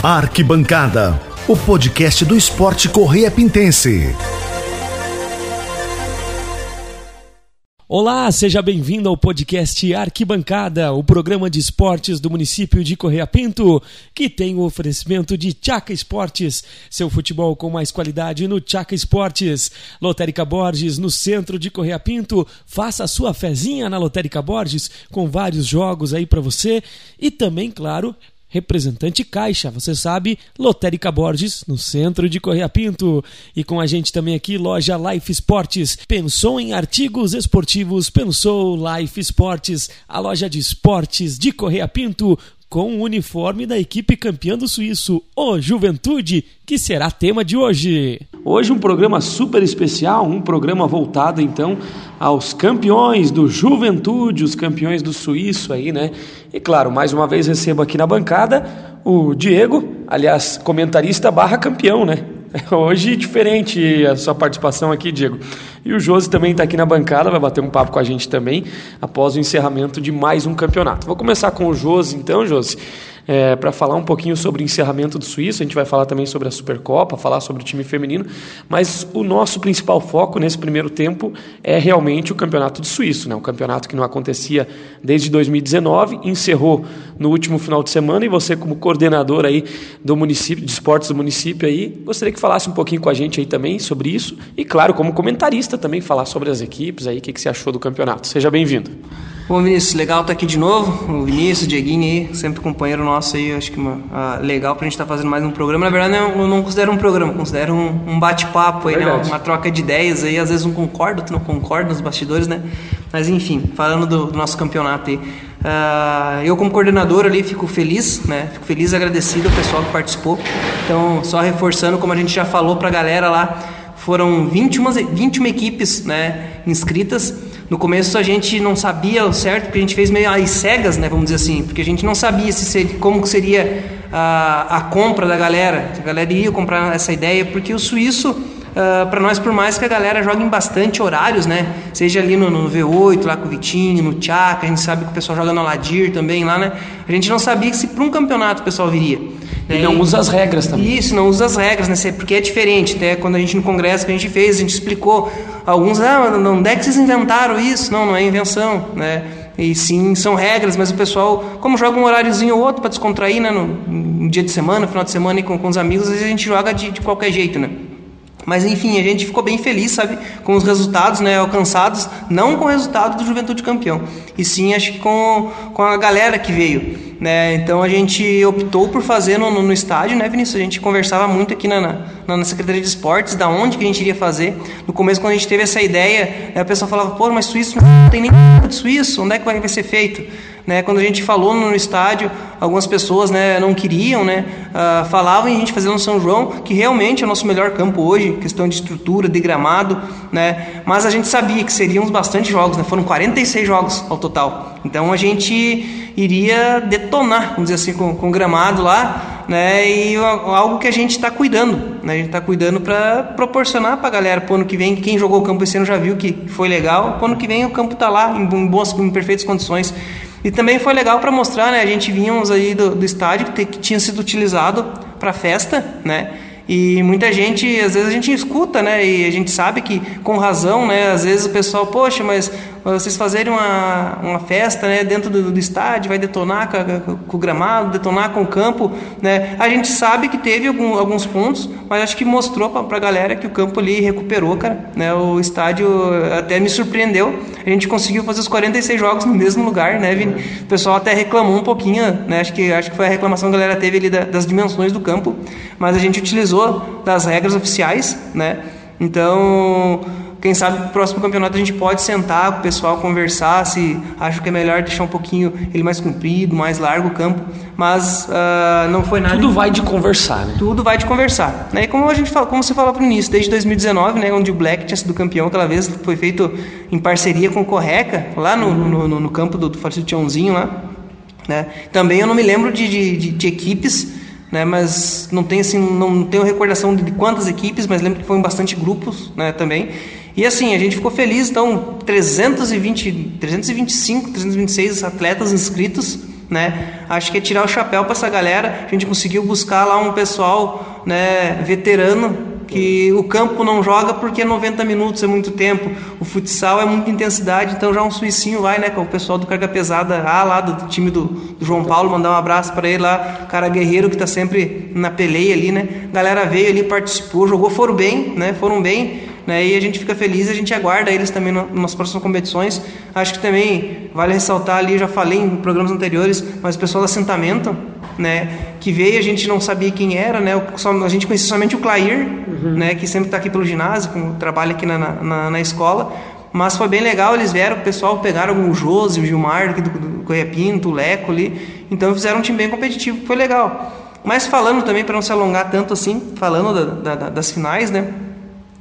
Arquibancada, o podcast do esporte Correia Pintense. Olá, seja bem-vindo ao podcast Arquibancada, o programa de esportes do município de Correia Pinto, que tem o oferecimento de Tchaca Esportes, seu futebol com mais qualidade no Tchaca Esportes. Lotérica Borges, no centro de Correia Pinto, faça a sua fezinha na Lotérica Borges, com vários jogos aí para você e também, claro, representante Caixa, você sabe, Lotérica Borges, no centro de Correia Pinto. E com a gente também aqui, loja Life Esportes. Pensou em artigos esportivos? Pensou Life Esportes, a loja de esportes de Correia Pinto, com o uniforme da equipe campeã do Suíço, o Juventude, que será tema de hoje. Hoje um programa super especial, um programa voltado então aos campeões do Juventude, os campeões do Suíço aí, né? E claro, mais uma vez recebo aqui na bancada o Diego, aliás, comentarista barra campeão, né? Hoje diferente a sua participação aqui, Diego. E o Josi também está aqui na bancada, vai bater um papo com a gente também, após o encerramento de mais um campeonato. Vou começar com o Josi, então, Josi é, para falar um pouquinho sobre o encerramento do Suíço. A gente vai falar também sobre a Supercopa, falar sobre o time feminino, mas o nosso principal foco nesse primeiro tempo é realmente o Campeonato do Suíço, né? um campeonato que não acontecia desde 2019, encerrou no último final de semana e você como coordenador aí do município, de esportes do município aí, gostaria que falasse um pouquinho com a gente aí também sobre isso e claro, como comentarista também falar sobre as equipes aí, o que, que você achou do campeonato. Seja bem-vindo. Bom, Vinícius, legal estar tá aqui de novo. O Vinícius, o Dieguinho aí, sempre companheiro nosso aí, acho que uma, uh, legal pra gente estar tá fazendo mais um programa. Na verdade, eu não considero um programa, considero um, um bate-papo aí, né? Uma troca de ideias aí. Às vezes um concorda, outro não concorda nos bastidores, né? Mas enfim, falando do, do nosso campeonato aí. Uh, eu como coordenador ali fico feliz, né? Fico feliz e agradecido ao pessoal que participou. Então, só reforçando, como a gente já falou pra galera lá, foram 21, 21 equipes né, inscritas no começo a gente não sabia o certo, porque a gente fez meio às cegas, né, vamos dizer assim, porque a gente não sabia se seria, como seria a, a compra da galera, a galera ia comprar essa ideia, porque o suíço, uh, ah, para nós, por mais que a galera jogue em bastante horários, né, seja ali no, no V8, lá com o Vitinho, no Tchaka, a gente sabe que o pessoal joga no Aladir também lá, né, a gente não sabia se para um campeonato o pessoal viria. E não usa as regras também. Isso, não usa as regras, né? Porque é diferente. Até quando a gente no congresso que a gente fez, a gente explicou. Alguns, ah, onde é que vocês inventaram isso? Não, não é invenção, né? E sim, são regras, mas o pessoal, como joga um horáriozinho ou outro para descontrair, né? No, no, dia de semana, no final de semana e com, com os amigos, às vezes a gente joga de, de qualquer jeito, né? Mas enfim, a gente ficou bem feliz, sabe, com os resultados né, alcançados, não com o resultado do Juventude Campeão, e sim acho que com, com a galera que veio. Né? Então a gente optou por fazer no, no, no estádio, né, Vinícius? A gente conversava muito aqui na, na, na, Secretaria de Esportes, da onde que a gente iria fazer. No começo, quando a gente teve essa ideia, né, a pessoa falava, pô, mas Suíço não tem nem de Suíço, onde é que vai, vai ser feito? Né, quando a gente falou no estádio, algumas pessoas né, não queriam, né, uh, falavam e a gente fazia no São João, que realmente é o nosso melhor campo hoje, questão de estrutura, de gramado, né, mas a gente sabia que seriam bastante jogos, né, foram 46 jogos ao total. Então a gente iria detonar, vamos dizer assim, com, com o gramado lá, né, e algo que a gente está cuidando, né, a gente está cuidando para proporcionar para a galera, para ano que vem, quem jogou o campo esse ano já viu que foi legal, para ano que vem o campo está lá em, em boas, em perfeitas condições. E também foi legal para mostrar, né? A gente vínhamos aí do, do estádio que, que tinha sido utilizado para festa, né? E muita gente, às vezes a gente escuta, né? E a gente sabe que com razão, né? Às vezes o pessoal, poxa, mas vocês fazerem uma, uma festa né, dentro do, do estádio, vai detonar com, com, o gramado, detonar com o campo. Né? A gente sabe que teve algum, alguns pontos, mas acho que mostrou para a galera que o campo ali recuperou, cara. Né? O estádio até me surpreendeu. A gente conseguiu fazer os 46 jogos no mesmo lugar, né, Vini? O pessoal até reclamou um pouquinho, né? Acho que, acho que foi a reclamação que a galera teve ali da, das dimensões do campo, mas a gente utilizou das regras oficiais, né? Então quem sabe no próximo campeonato a gente pode sentar com o pessoal, conversar, se acho que é melhor deixar um pouquinho ele mais comprido, mais largo o campo, mas uh, não foi nada. Tudo vai de conversar, né? Tudo vai de conversar. Né? E como a gente fala, como você falou para o início, desde 2019, né, onde o Black tinha sido campeão aquela vez, foi feito em parceria com o Correca, lá no, no, no, no campo do, do Falecido Tiãozinho lá. Né? Também eu não me lembro de, de, de, de equipes né, mas não tenho assim, não tenho recordação de quantas equipes, mas lembro que foram bastante grupos, né, também. E assim, a gente ficou feliz, então 320, 325, 326 atletas inscritos, né? Acho que é tirar o chapéu para essa galera. A gente conseguiu buscar lá um pessoal, né, veterano que o campo não joga porque 90 minutos é muito tempo, o futsal é muita intensidade, então já um suicinho vai, né, com o pessoal do Carga Pesada A lá do, time do, do, João Paulo, mandar um abraço para ele lá, cara guerreiro que está sempre na peleia ali, né, galera veio ali, participou, jogou, foram bem, né, foram bem, né, e a gente fica feliz, a gente aguarda eles também nas próximas competições, acho que também vale ressaltar ali, já falei em programas anteriores, mas o pessoal do assentamento, né, que veio, a gente não sabia quem era, né, a gente conhecia somente o Clair, uhum. né, que sempre está aqui pelo ginásio, com, trabalha aqui na, na, na, escola, mas foi bem legal, eles vieram, o pessoal pegaram o Josi, o Gilmar, do, do Correia Pinto, o Leco ali, então fizeram um time bem competitivo, foi legal. Mas falando também, para não se alongar tanto assim, falando da, da, das finais, né,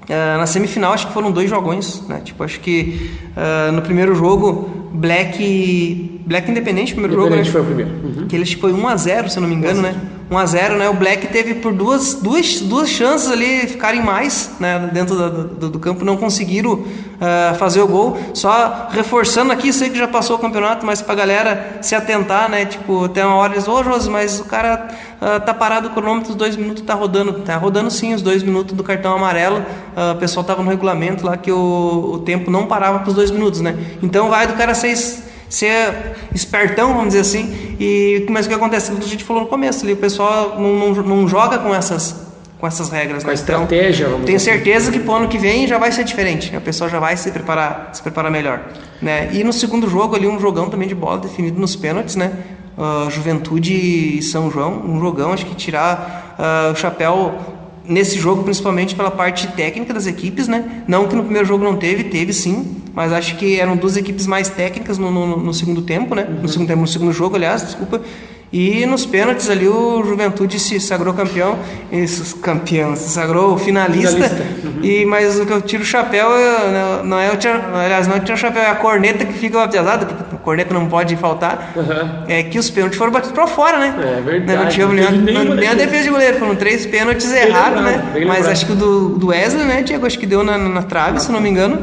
Uh, na semifinal acho que foram dois jogões, né? Tipo, acho que uh, no primeiro jogo Black Black Independente, primeiro Independente jogo, né? foi o primeiro. Uhum. Que eles foi 1 a 0, se eu não me engano, né? 1 a 0, né? O Black teve por duas, duas, duas chances ali ficarem mais, né, dentro do, do, do campo, não conseguiram uh, fazer o gol. Só reforçando aqui, sei que já passou o campeonato, mas pra galera se atentar, né? Tipo, até uma hora eles, ô oh, Josi, mas o cara uh, tá parado o cronômetro, os dois minutos tá rodando. Tá rodando sim, os dois minutos do cartão amarelo. Uh, o pessoal tava no regulamento lá que o, o tempo não parava pros dois minutos, né? Então vai do cara seis ser espertão, vamos dizer assim. E mas o que acontece? A gente falou no começo ali, o pessoal não, não, não joga com essas com essas regras. Com né? a estratégia, então, Tenho certeza que pro ano que vem já vai ser diferente. A pessoa já vai se preparar, se preparar melhor, né? E no segundo jogo ali um jogão também de bola definido nos pênaltis, né? Uh, Juventude e São João, um jogão, acho que tirar uh, o chapéu nesse jogo, principalmente pela parte técnica das equipes, né? Não que no primeiro jogo não teve, teve sim, mas acho que eram duas equipes mais técnicas no, no, no segundo tempo, né? Uhum. No segundo tempo, no segundo jogo, aliás, desculpa. E nos pênaltis ali o Juventude se sagrou campeão, isso, campeão, se sagrou finalista. finalista. Uhum. E mas o que eu tiro o chapéu não, não é o tiro, aliás, não é o chapéu, é a corneta que fica pesada, porque a corneta não pode faltar. Uhum. É que os pênaltis foram batidos para fora, né? É verdade. Não, tinha nem, nem a defesa de goleiro, foram três pênaltis errados, né? Mas acho que o do, do Wesley, né, Diego, acho que deu na, na trave, se não me engano.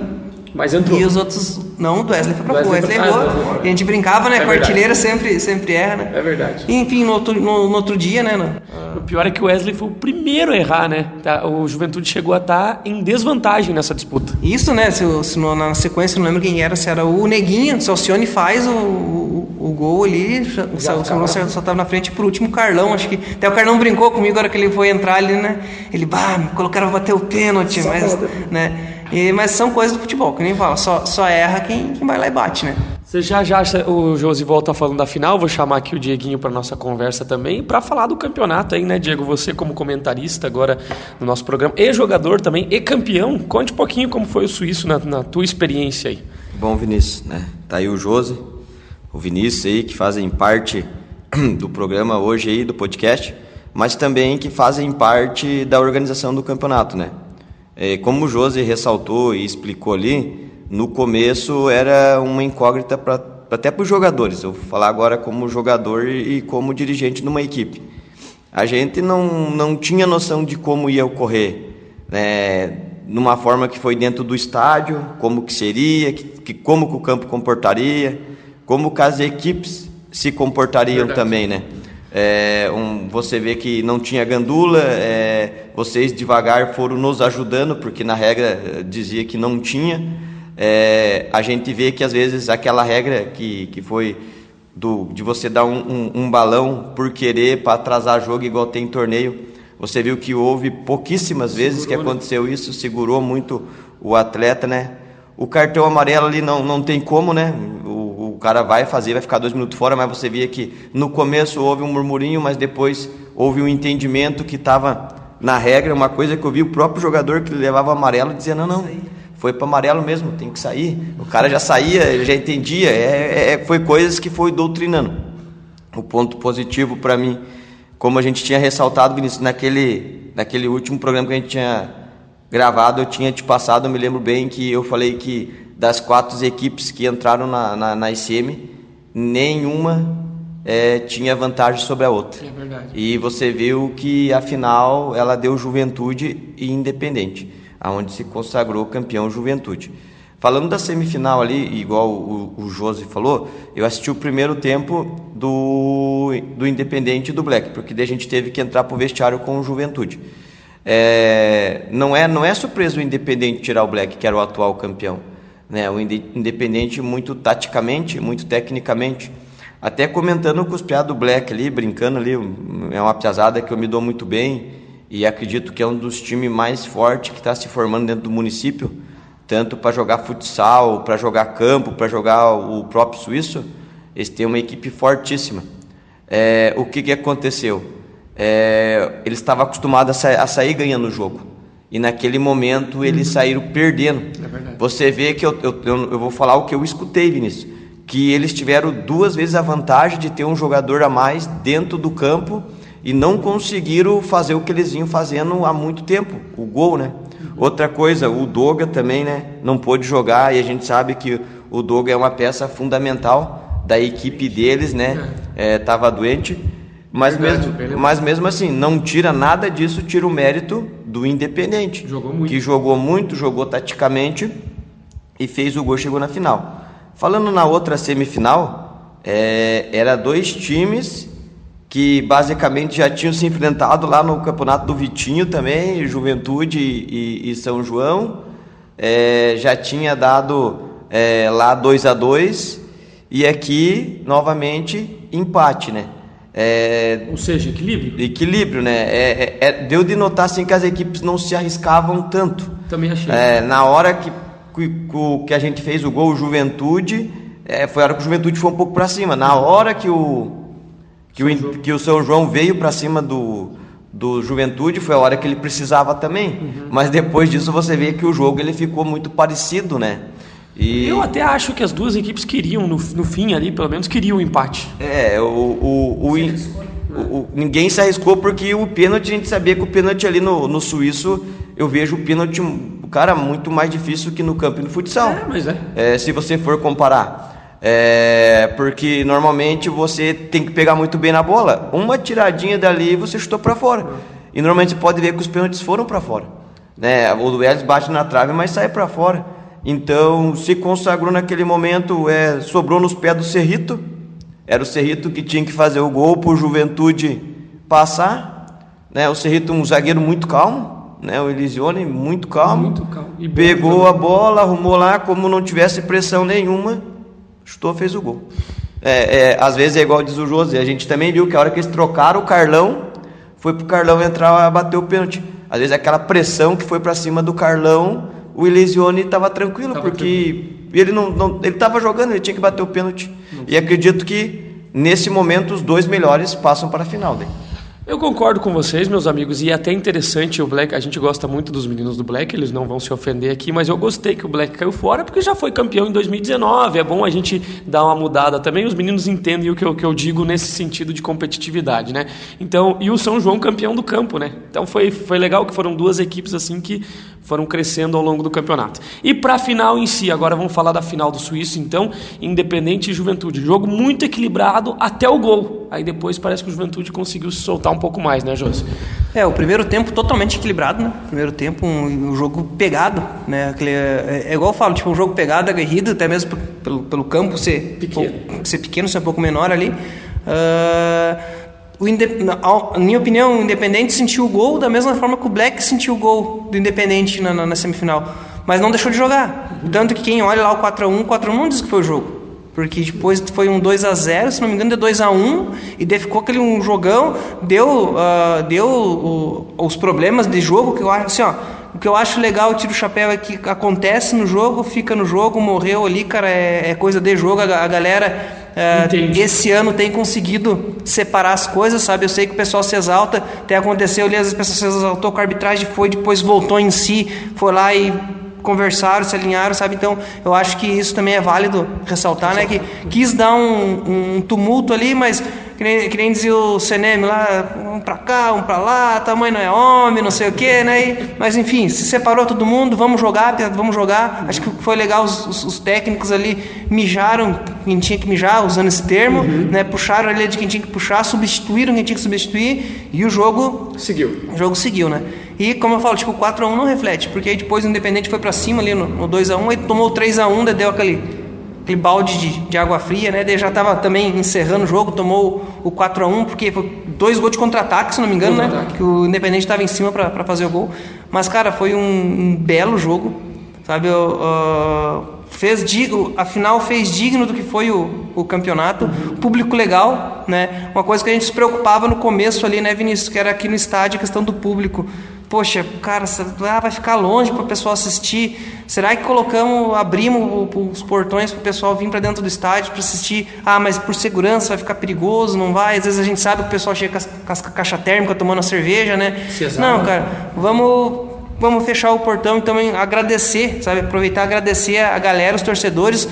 Mas entrou. E os outros. Não, o Wesley foi pra fora. O Wesley errou. Ah, a gente brincava, né? É com a artilheira sempre, sempre erra, né? É verdade. E, enfim, no outro, no, no outro dia, né? No... O pior é que o Wesley foi o primeiro a errar, né? Tá, o Juventude chegou a estar tá em desvantagem nessa disputa. Isso, né? Se, se no, na sequência, não lembro quem era, se era o Neguinho, se o Alcione faz o, o, o gol ali, o Salomão só estava na frente por último Carlão, acho que. Até o Carlão brincou comigo agora que ele foi entrar ali, né? Ele, bah, me colocaram pra bater o pênalti, só mas. Né? E, mas são coisas do futebol, que nem fala, só, só erra quem, quem vai lá e bate, né? Você já já o Josi volta falando da final, vou chamar aqui o Dieguinho para nossa conversa também, para falar do campeonato aí, né, Diego? Você como comentarista agora no nosso programa, e jogador também, e campeão, conte um pouquinho como foi o Suíço na, na tua experiência aí. Bom, Vinícius, né? Tá aí o Josi, o Vinícius aí, que fazem parte do programa hoje aí, do podcast, mas também que fazem parte da organização do campeonato, né? É, como o Josi ressaltou e explicou ali, no começo era uma incógnita pra, até para os jogadores. Eu vou falar agora como jogador e como dirigente numa equipe. A gente não, não tinha noção de como ia ocorrer, né, numa forma que foi dentro do estádio, como que seria, que, que como que o campo comportaria, como que as equipes se comportariam Verdade. também, né? É, um, você vê que não tinha gandula, é, vocês devagar foram nos ajudando, porque na regra eh, dizia que não tinha. É, a gente vê que às vezes aquela regra que, que foi do, de você dar um, um, um balão por querer para atrasar jogo igual tem torneio, você viu que houve pouquíssimas vezes segurou, que né? aconteceu isso, segurou muito o atleta, né? O cartão amarelo ali não, não tem como, né? O, o cara vai fazer, vai ficar dois minutos fora, mas você via que no começo houve um murmurinho, mas depois houve um entendimento que estava na regra. Uma coisa que eu vi o próprio jogador que levava amarelo dizia: não, não, foi para amarelo mesmo, tem que sair. O cara já saía, ele já entendia. É, é, foi coisas que foi doutrinando. O ponto positivo para mim, como a gente tinha ressaltado, Vinícius, naquele, naquele último programa que a gente tinha gravado, eu tinha te passado, eu me lembro bem que eu falei que das quatro equipes que entraram na, na, na ICM, nenhuma é, tinha vantagem sobre a outra. É verdade. E você viu que a final ela deu Juventude e Independente, aonde se consagrou campeão Juventude. Falando da semifinal ali, igual o, o Josi falou, eu assisti o primeiro tempo do, do Independente e do Black, porque daí a gente teve que entrar para o vestiário com o Juventude. É, não, é, não é surpresa o Independente tirar o Black, que era o atual campeão. Né? O Independente, muito taticamente, muito tecnicamente. Até comentando com os piados do Black ali, brincando ali, é uma piazada que eu me dou muito bem e acredito que é um dos times mais fortes que está se formando dentro do município, tanto para jogar futsal, para jogar campo, para jogar o próprio suíço. Eles têm uma equipe fortíssima. É, o que, que aconteceu? É, eles estavam acostumados a, sa a, sair ganhando o jogo. E naquele momento eles uhum. saíram perdendo. É Você vê que eu, eu, eu, vou falar o que eu escutei, Vinícius. Que eles tiveram duas vezes a vantagem de ter um jogador a mais dentro do campo e não conseguiram fazer o que eles vinham fazendo há muito tempo, o gol, né? Outra coisa, o Doga também, né? Não pôde jogar e a gente sabe que o Doga é uma peça fundamental da equipe deles, né? Estava é, doente. Mas, Verdade, mesmo, mas mesmo assim, não tira nada disso, tira o mérito do Independente. Jogou muito. Que jogou muito, jogou taticamente e fez o gol, chegou na final. Falando na outra semifinal, é, era dois times que basicamente já tinham se enfrentado lá no campeonato do Vitinho também, Juventude e, e São João. É, já tinha dado é, lá 2 a 2 e aqui novamente empate, né? É, Ou seja, equilíbrio. Equilíbrio, né? É, é, é, deu de notar assim, que as equipes não se arriscavam tanto. Também achei. É, na hora que, que, que, a gente fez o gol, o Juventude, é, foi a hora que o Juventude foi um pouco para cima. Na hora que o, que, o, que o São João veio para cima do, do Juventude, foi a hora que ele precisava também. Uhum. Mas depois disso você vê que o jogo ele ficou muito parecido, né? E... Eu até acho que as duas equipes queriam, no, no fim ali, pelo menos queriam o um empate. É, o, o, o, o, ninguém se arriscou porque o pênalti, a gente sabia que o pênalti ali no, no Suíço, eu vejo o pênalti, cara, muito mais difícil que no campo e no futsal. É, mas é. é se você for comparar. É, porque normalmente você tem que pegar muito bem na bola. Uma tiradinha dali você chutou para fora. E normalmente você pode ver que os pênaltis foram para fora. Né? O Duelis bate na trave, mas sai para fora. Então se consagrou naquele momento, é, sobrou nos pés do Cerrito. Era o Cerrito que tinha que fazer o gol para o Juventude passar. Né? O Cerrito, um zagueiro muito calmo, né? o Elisione, muito calmo. Muito calmo. E pegou a bola, arrumou lá, como não tivesse pressão nenhuma, chutou, fez o gol. É, é, às vezes é igual diz o José, a gente também viu que a hora que eles trocaram o Carlão, foi pro Carlão entrar e bater o pênalti. Às vezes aquela pressão que foi para cima do Carlão o Elisione estava tranquilo, tava porque tranquilo. ele não, não ele estava jogando, ele tinha que bater o pênalti. Não. E acredito que nesse momento os dois melhores passam para a final. Daí. Eu concordo com vocês, meus amigos, e é até interessante o Black. A gente gosta muito dos meninos do Black, eles não vão se ofender aqui, mas eu gostei que o Black caiu fora porque já foi campeão em 2019. É bom a gente dar uma mudada também. Os meninos entendem o que eu, que eu digo nesse sentido de competitividade, né? Então, e o São João campeão do campo, né? Então foi, foi legal que foram duas equipes assim que foram crescendo ao longo do campeonato. E para a final em si, agora vamos falar da final do Suíço, então, Independente e Juventude. Jogo muito equilibrado até o gol. Aí depois parece que o Juventude conseguiu se soltar um pouco mais, né, José? É, o primeiro tempo totalmente equilibrado, né? Primeiro tempo, um, um jogo pegado, né? Aquele, é, é, igual eu falo, tipo, um jogo pegado, aguerrido, até mesmo pelo, pelo campo ser pequeno, ser, pequeno, ser um pouco menor ali. Uh, na minha opinião, o Independente sentiu o gol da mesma forma que o Black sentiu o gol do Independente na, na, na semifinal. Mas não deixou de jogar. Tanto que quem olha lá o 4x1, o 4x1 não diz que foi o jogo. Porque depois foi um 2 a 0 se não me engano, deu 2 a 1 e daí ficou aquele um jogão, deu, uh, deu uh, os problemas de jogo, que eu acho assim, ó, o que eu acho legal, eu tiro o chapéu, é que acontece no jogo, fica no jogo, morreu ali, cara, é, é coisa de jogo, a, a galera Uh, esse ano tem conseguido separar as coisas, sabe? Eu sei que o pessoal se exalta, até aconteceu ali, as pessoas se exaltou com a arbitragem, foi, depois voltou em si, foi lá e conversaram, se alinharam, sabe? Então, eu acho que isso também é válido ressaltar, né? Que quis dar um, um tumulto ali, mas que nem, que nem dizia o CNM lá, um para cá, um para lá, tamanho não é homem, não sei o que, né? E, mas enfim, se separou todo mundo, vamos jogar, vamos jogar. Acho que foi legal, os, os, os técnicos ali mijaram quem tinha que mijar, usando esse termo, uhum. né? Puxaram ali de quem tinha que puxar, substituíram quem tinha que substituir e o jogo seguiu. O jogo seguiu, né? E como eu falo, tipo, 4 x 1 não reflete, porque aí depois o Independente foi para cima ali no, no 2 x 1 e tomou 3 x 1 deu aquele aquele balde de, de água fria, né? Daí já estava também encerrando o jogo, tomou o 4 a 1 porque foi dois gols de contra-ataque, se não me engano, né? Que o Independente estava em cima para fazer o gol. Mas, cara, foi um, um belo jogo, sabe? Uh, fez digno, a final fez digno do que foi o, o campeonato, uhum. público legal, né? Uma coisa que a gente se preocupava no começo ali, né, Vinícius, que era aqui no estádio a questão do público poxa, cara, ah, vai ficar longe para o pessoal assistir. Será que colocamos, abrimos os portões para o pessoal vir para dentro do estádio para assistir? Ah, mas por segurança vai ficar perigoso, não vai? Às vezes a gente sabe que o pessoal chega com a caixa térmica tomando a cerveja, né? Não, cara, vamos vamos fechar o portão e também agradecer, sabe? Aproveitar e agradecer a galera, os torcedores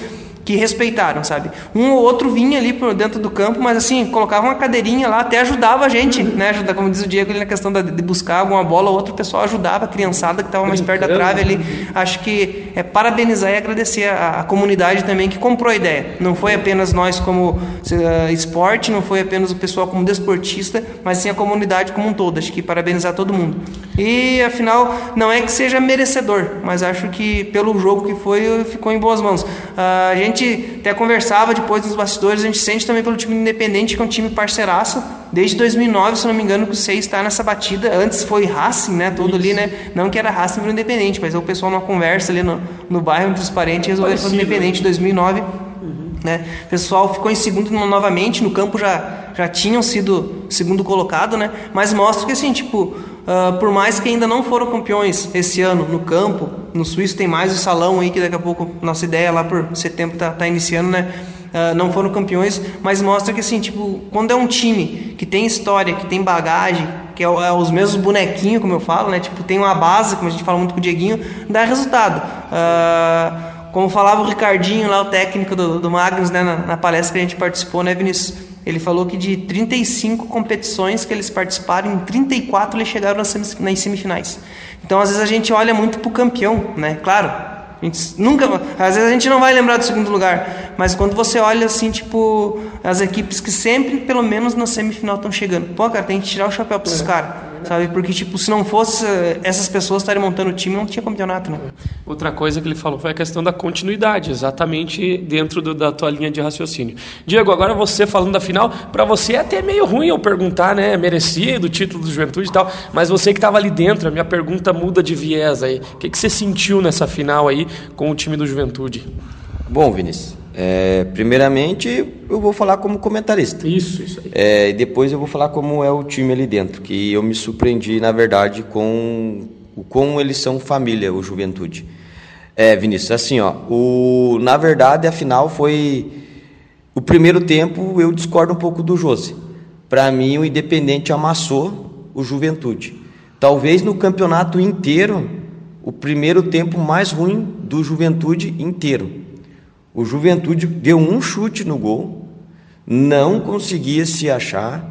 que respeitaram, sabe? Um ou outro vinha ali por dentro do campo, mas assim, colocava uma cadeirinha lá, até ajudava a gente, né? Ajuda, como diz o Diego ali na questão de buscar alguma bola, ou outro pessoal ajudava a criançada que estava mais perto da trave ali. Acho que é parabenizar e agradecer a, a, comunidade também que comprou a ideia. Não foi apenas nós como uh, esporte, não foi apenas o pessoal como desportista, mas sim a comunidade como um todo. Acho que parabenizar todo mundo. E afinal, não é que seja merecedor, mas acho que pelo jogo que foi, ficou em boas mãos. Uh, a gente gente até conversava depois nos bastidores, a gente sente também pelo time independente, que é um time parceiraço. Desde 2009, se não me engano, que o Seis está nessa batida. Antes foi Racing, né? Todo Isso. ali, né? Não que era Racing para independente, mas o pessoal numa conversa ali no, no bairro entre os parentes resolveu fazer independente em 2009. Uhum. Né? O pessoal ficou em segundo novamente, no campo já, já tinham sido segundo colocado, né? Mas mostra que assim, tipo, Uh, por mais que ainda não foram campeões esse ano no campo, no Suíço tem mais o salão aí que daqui a pouco nossa ideia lá por setembro tá, tá iniciando, né? Uh, não foram campeões, mas mostra que assim, tipo, quando é um time que tem história, que tem bagagem, que é, é, os mesmos bonequinhos, como eu falo, né? Tipo, tem uma base, como a gente fala muito com o Dieguinho, dá resultado. Uh, como falava o Ricardinho lá, o técnico do, do Magnus, né, na, na palestra que a gente participou, né, Vinícius? Ele falou que de 35 competições que eles participaram, em 34 eles chegaram nas semifinais. Então, às vezes a gente olha muito para o campeão, né? Claro, a gente nunca, às vezes a gente não vai lembrar do segundo lugar, mas quando você olha assim, tipo, as equipes que sempre, pelo menos na semifinal, estão chegando. Pô, cara, tem que tirar o chapéu para esses é. caras sabe? Porque, tipo, se não fosse essas pessoas estarem montando o time, não tinha campeonato, né? Outra coisa que ele falou foi a questão da continuidade, exatamente dentro do, da tua linha de raciocínio. Diego, agora você falando da final, para você é até meio ruim eu perguntar, né? Merecido o título do Juventude e tal, mas você que estava ali dentro, a minha pergunta muda de viés aí. O que, que você sentiu nessa final aí com o time do Juventude? Bom, Vinícius, é, primeiramente, eu vou falar como comentarista. Isso, isso aí. É, e depois eu vou falar como é o time ali dentro, que eu me surpreendi, na verdade, com o como eles são família, o Juventude. É, Vinícius, assim, ó, o, na verdade, a final foi. O primeiro tempo eu discordo um pouco do José. Para mim, o Independente amassou o Juventude. Talvez no campeonato inteiro, o primeiro tempo mais ruim do Juventude inteiro. O Juventude deu um chute no gol, não conseguia se achar,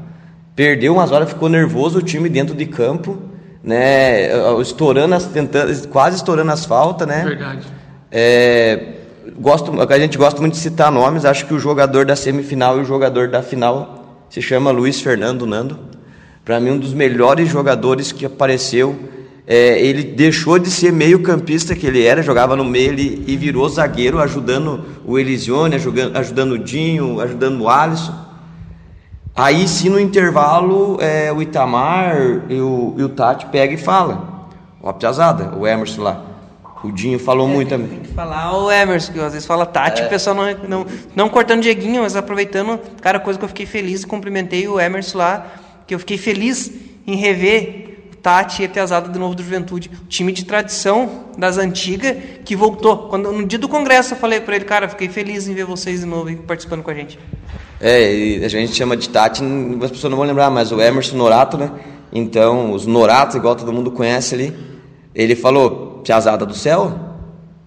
perdeu umas horas, ficou nervoso o time dentro de campo, né? Estourando as, tentando, quase estourando as faltas, né? Verdade. É, gosto, a gente gosta muito de citar nomes. Acho que o jogador da semifinal e o jogador da final se chama Luiz Fernando Nando. Para mim, um dos melhores jogadores que apareceu é, ele deixou de ser meio campista que ele era, jogava no meio ele, e virou zagueiro, ajudando o Elisione, ajudando, ajudando o Dinho, ajudando o Alisson. Aí sim no intervalo é, o Itamar e o, e o Tati pega e fala. Ó, piazada, o Emerson lá. O Dinho falou é, muito também. Tem que falar o Emerson, que às vezes fala Tati, é. o pessoal não, não, não cortando Dieguinho, mas aproveitando. Cara, coisa que eu fiquei feliz, cumprimentei o Emerson lá, que eu fiquei feliz em rever Tati e Piazada de novo do Juventude. time de tradição das antigas que voltou. Quando, no dia do congresso eu falei para ele, cara, fiquei feliz em ver vocês de novo participando com a gente. É, a gente chama de Tati, as pessoas não vão lembrar, mas o Emerson Norato, né? Então, os Noratos, igual todo mundo conhece ali, ele falou, Piazada do céu,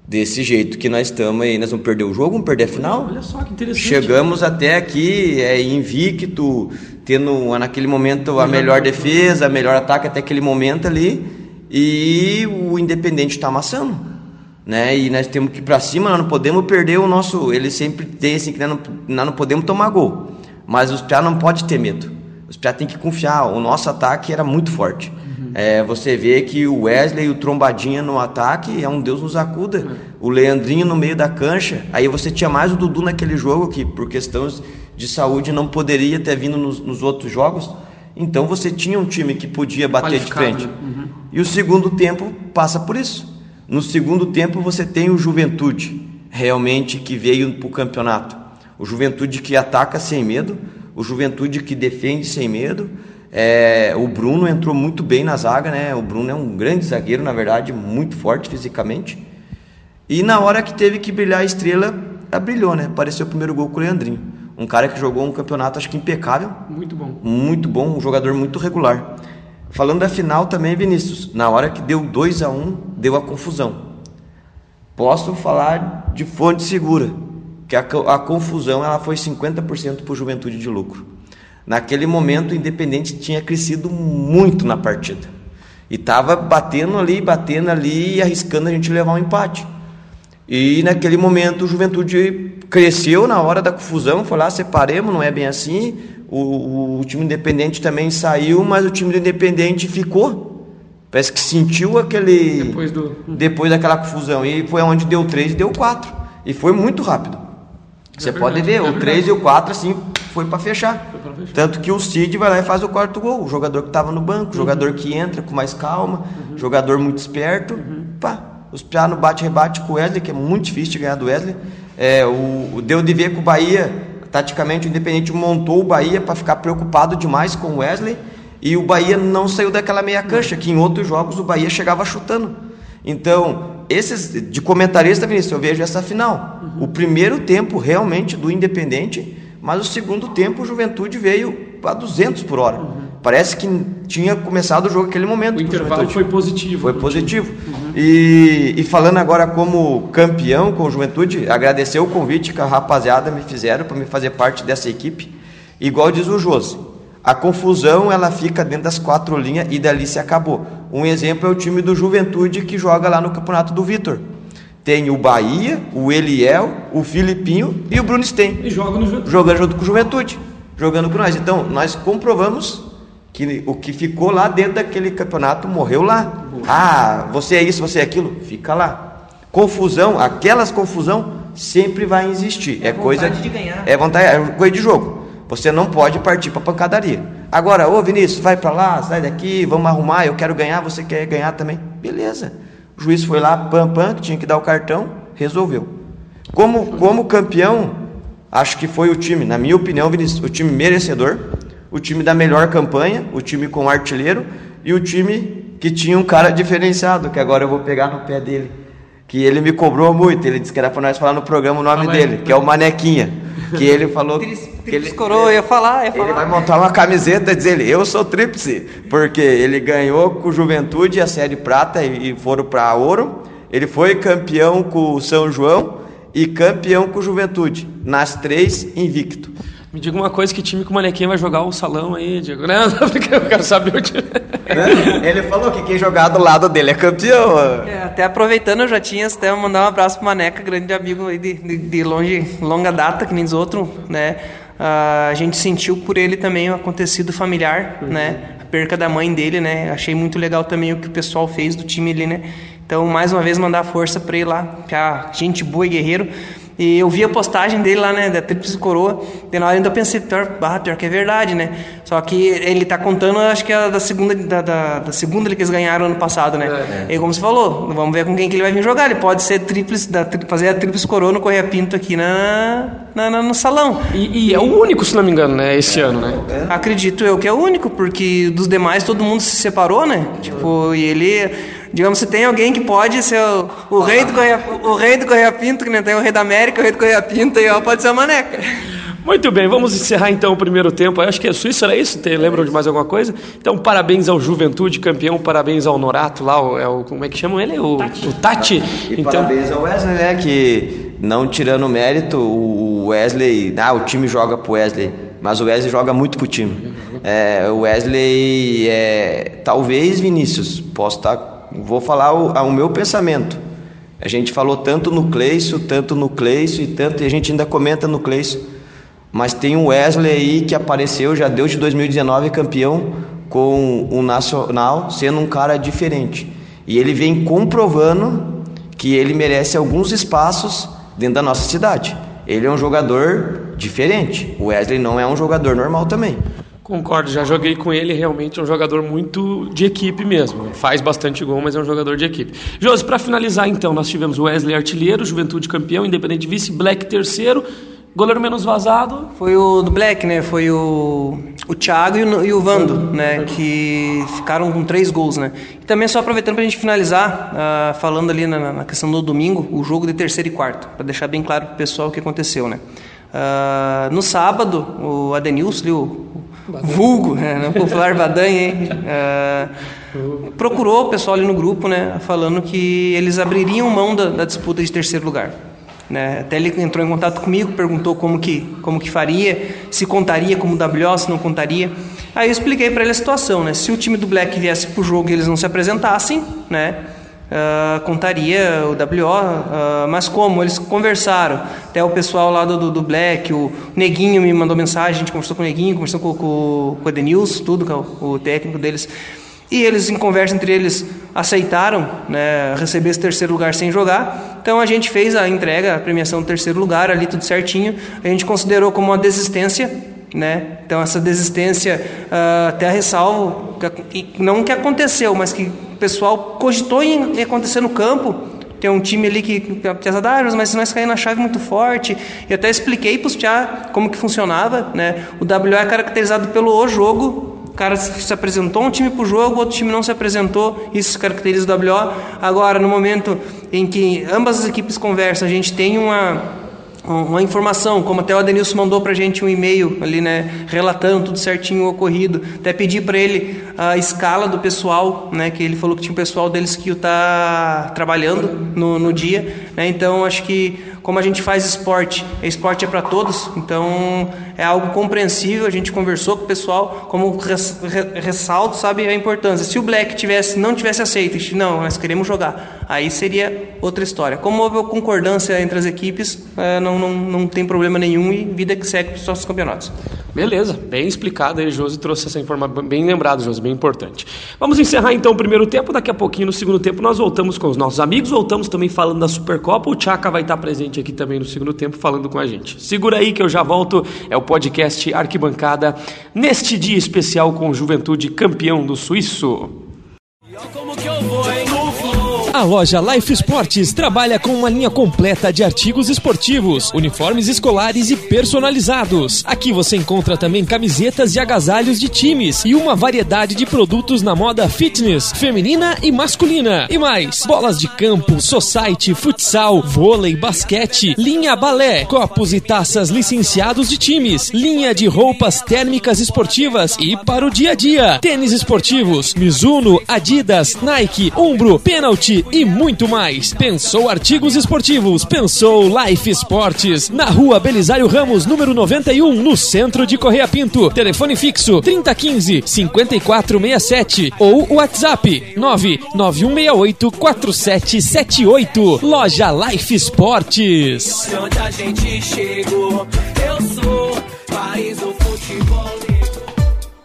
desse jeito que nós estamos aí, nós vamos perder o jogo, vamos perder a final. Olha só que interessante. Chegamos até aqui é, invicto, tendo naquele momento a melhor defesa, a melhor ataque até aquele momento ali, e o Independente está amassando. Né? E nós temos que ir para cima, nós não podemos perder o nosso. Ele sempre tem assim que nós não, nós não podemos tomar gol. Mas os piá não pode ter medo. Os piá tem que confiar. O nosso ataque era muito forte. Uhum. É, você vê que o Wesley e o Trombadinha no ataque é um Deus nos acuda. Uhum. O Leandrinho no meio da cancha. Aí você tinha mais o Dudu naquele jogo que, por questões de saúde, não poderia ter vindo nos, nos outros jogos. Então você tinha um time que podia bater de frente. Né? Uhum. E o segundo tempo passa por isso. No segundo tempo você tem o Juventude, realmente que veio para o campeonato. O Juventude que ataca sem medo, o Juventude que defende sem medo. É, o Bruno entrou muito bem na zaga, né? O Bruno é um grande zagueiro, na verdade, muito forte fisicamente. E na hora que teve que brilhar a estrela, ela brilhou, né? Apareceu o primeiro gol com o Leandrinho. Um cara que jogou um campeonato, acho que impecável. Muito bom. Muito bom, um jogador muito regular. Falando da final também, Vinícius, na hora que deu 2 a 1 um, deu a confusão. Posso falar de fonte segura, que a, a confusão ela foi 50% para o Juventude de Lucro. Naquele momento, o Independente tinha crescido muito na partida. E estava batendo ali, batendo ali e arriscando a gente levar um empate. E naquele momento, o Juventude cresceu na hora da confusão, foi lá, separemos, não é bem assim. O, o, time independente também saiu, mas o time do independente ficou. Parece que sentiu aquele. Depois, do... depois daquela confusão. E foi onde deu 3 e deu 4. E foi muito rápido. É Você verdade, pode ver, é o 3 e o 4, assim, foi para fechar. fechar. Tanto que o Cid vai lá e faz o quarto gol. O jogador que estava no banco, uhum. jogador que entra com mais calma, uhum. jogador muito esperto. Uhum. Pá, os piá no bate-rebate com o Wesley, que é muito difícil de ganhar do Wesley. É, o, o deu de ver com o Bahia Taticamente, o Independente montou o Bahia para ficar preocupado demais com o Wesley e o Bahia não saiu daquela meia cancha, que em outros jogos o Bahia chegava chutando. Então, esses de comentarista, Vinícius, eu vejo essa final. Uhum. O primeiro tempo realmente do Independente, mas o segundo tempo o Juventude veio a 200 por hora. Uhum. Parece que tinha começado o jogo naquele momento. O intervalo foi positivo. Foi positivo. Uhum. E, e, falando agora como campeão com o Juventude, agradecer o convite que a rapaziada me fizeram para me fazer parte dessa equipe. Igual diz o Josi, a confusão ela fica dentro das quatro linhas e dali se acabou. Um exemplo é o time do Juventude que joga lá no Campeonato do Vitor. Tem o Bahia, o Eliel, o Filipinho e o Bruno Sten. E joga no Juventude. Jogando junto com o Juventude. Jogando com nós. Então, nós comprovamos que o que ficou lá dentro daquele campeonato morreu lá. Ah, você é isso, você é aquilo, fica lá. Confusão, aquelas confusão sempre vai existir. É, é coisa de ganhar. É vontade, é coisa de jogo. Você não pode partir para pancadaria. Agora, ô Vinícius, vai para lá, sai daqui, vamos arrumar, eu quero ganhar, você quer ganhar também. Beleza. O juiz foi lá, pam pam, que tinha que dar o cartão, resolveu. Como como campeão, acho que foi o time, na minha opinião, o time merecedor o time da melhor campanha, o time com artilheiro e o time que tinha um cara diferenciado, que agora eu vou pegar no pé dele. Que ele me cobrou muito, ele disse que era para nós falar no programa o nome dele, que é o Manequinha. Que ele falou. que ele, coroa, ia falar, ia falar. Ele vai montar uma camiseta e dizer ele, eu sou tríplice, porque ele ganhou com o Juventude a Série Prata e foram para Ouro. Ele foi campeão com o São João e campeão com o Juventude, nas três invicto. Me diga uma coisa, que time que o Manequim vai jogar o salão aí, Diego? Não, porque eu quero saber o time. Ele falou que quem jogar do lado dele é campeão. É, até aproveitando, eu já tinha até mandar um abraço pro Maneca, grande amigo aí de, de, de longe, longa data, que nem os outros, né? Uh, a gente sentiu por ele também o acontecido familiar, uhum. né? A perca da mãe dele, né? Achei muito legal também o que o pessoal fez do time ali, né? Então, mais uma vez, mandar força para ele lá, que a gente boa e guerreiro. E eu vi a postagem dele lá, né, da Tríplice Coroa, e na hora ainda pensei, pior, ah, pior que é verdade, né? Só que ele tá contando, acho que é da segunda, da, da, da segunda que eles ganharam ano passado, né? É, é. E como você falou, vamos ver com quem que ele vai vir jogar. Ele pode ser tríplice, da, fazer a Tríplice Coroa no Correia Pinto aqui na, na, na, no salão. E, e, é o único, se não me engano, né, esse ano, né? Acredito eu que é o único, porque dos demais todo mundo se separou, né? Tipo, e ele Digamos, se tem alguém que pode ser o, o rei do Correia, o rei do Correia Pinto, que nem tem o rei da América, o rei do Correia Pinto, e ó, pode ser a Maneca. Muito bem, vamos encerrar então o primeiro tempo. Eu acho que é Suíça, era isso? Te lembram de mais alguma coisa? Então, parabéns ao Juventude, campeão, parabéns ao Norato lá, o, é o, como é que chamam ele? O Tati. O Tati. E então... parabéns ao Wesley, né? Que não tirando mérito, o Wesley. Ah, o time joga pro Wesley, mas o Wesley joga muito pro time. É, o Wesley, é, talvez Vinícius, posso estar tá vou falar o, o meu pensamento. A gente falou tanto no Cleiso, tanto no Cleiso e tanto, e a gente ainda comenta no Cleiso. Mas tem o Wesley aí que apareceu, já deu de 2019 campeão com o Nacional sendo um cara diferente. E ele vem comprovando que ele merece alguns espaços dentro da nossa cidade. Ele é um jogador diferente. O Wesley não é um jogador normal também. Concordo, já joguei com ele, realmente é um jogador muito de equipe mesmo. Faz bastante gol, mas é um jogador de equipe. Josi, para finalizar então, nós tivemos Wesley artilheiro, Juventude campeão, Independente vice, Black terceiro, goleiro menos vazado. Foi o do Black, né? Foi o, o Thiago e o, e o Vando, né? Que ficaram com três gols, né? E também só aproveitando para a gente finalizar, uh, falando ali na, na, questão do domingo, o jogo de terceiro e quarto, para deixar bem claro para o pessoal o que aconteceu, né? Uh, no sábado, o Adenilson, o vulgo, né, não popular Badanha, hein? Uh, procurou o pessoal ali no grupo, né, falando que eles abririam mão da, da disputa de terceiro lugar. Né? Até ele entrou em contato comigo, perguntou como que, como que faria, se contaria como WO, se não contaria. Aí eu expliquei para ele a situação, né? Se o time do Black viesse para o jogo e eles não se apresentassem, né? Uh, contaria o WO, uh, ah, mas como? Eles conversaram. Até o pessoal lá do, do, Black, o Neguinho me mandou mensagem, a gente conversou com o Neguinho, conversou com, com, com o Edenilson, tudo, com o, técnico deles. E eles, em conversa entre eles, aceitaram né, receber esse terceiro lugar sem jogar. Então a gente fez a entrega, a premiação do terceiro lugar, ali tudo certinho. A gente considerou como uma desistência. Né? Então essa desistência, uh, até ressalvo, que, não que aconteceu, mas que pessoal cogitou em acontecer no campo. Tem um time ali que, apesar da mas se nós cair na chave muito forte. E até expliquei para os Piá como que funcionava. Né? O WO é caracterizado pelo o jogo o cara se apresentou um time para o jogo, outro time não se apresentou, isso caracteriza o WO. Agora, no momento em que ambas as equipes conversam, a gente tem uma, uma informação, como até o Adenilson mandou para a gente um e-mail ali, né, relatando tudo certinho o ocorrido. Até pedi para ele a escala do pessoal, né, que ele falou que tinha um pessoal deles que está trabalhando no, no dia. Né, então, acho que como a gente faz esporte, esporte é para todos, então é algo compreensível. A gente conversou com o pessoal, como ressalto, sabe a importância. Se o Black tivesse, não tivesse aceito, não, nós queremos jogar, aí seria outra história. Como houve concordância entre as equipes, é, não, não, não tem problema nenhum e vida que segue para os nossos campeonatos. Beleza, bem explicado aí, Josi trouxe essa informação, bem lembrado, Josi, bem importante. Vamos encerrar então o primeiro tempo, daqui a pouquinho no segundo tempo nós voltamos com os nossos amigos, voltamos também falando da Supercopa, o Tchaka vai estar presente aqui também no segundo tempo falando com a gente. Segura aí que eu já volto, é o podcast Arquibancada, neste dia especial com Juventude campeão do Suíço. E como que eu vou? A loja Life Sports trabalha com uma linha completa de artigos esportivos, uniformes escolares e personalizados. Aqui você encontra também camisetas e agasalhos de times e uma variedade de produtos na moda fitness, feminina e masculina. E mais, bolas de campo, society, futsal, vôlei, basquete, linha balé, copos e taças licenciados de times, linha de roupas térmicas esportivas e para o dia a dia, tênis esportivos, Mizuno, Adidas, Nike, Umbro, Penalty e muito mais. Pensou artigos esportivos, pensou Life Esportes. Na rua Belisário Ramos, número 91, no centro de Correia Pinto. Telefone fixo 3015 5467 ou WhatsApp 99168 4778. Loja Life Esportes. Onde a gente chegou, eu sou país do.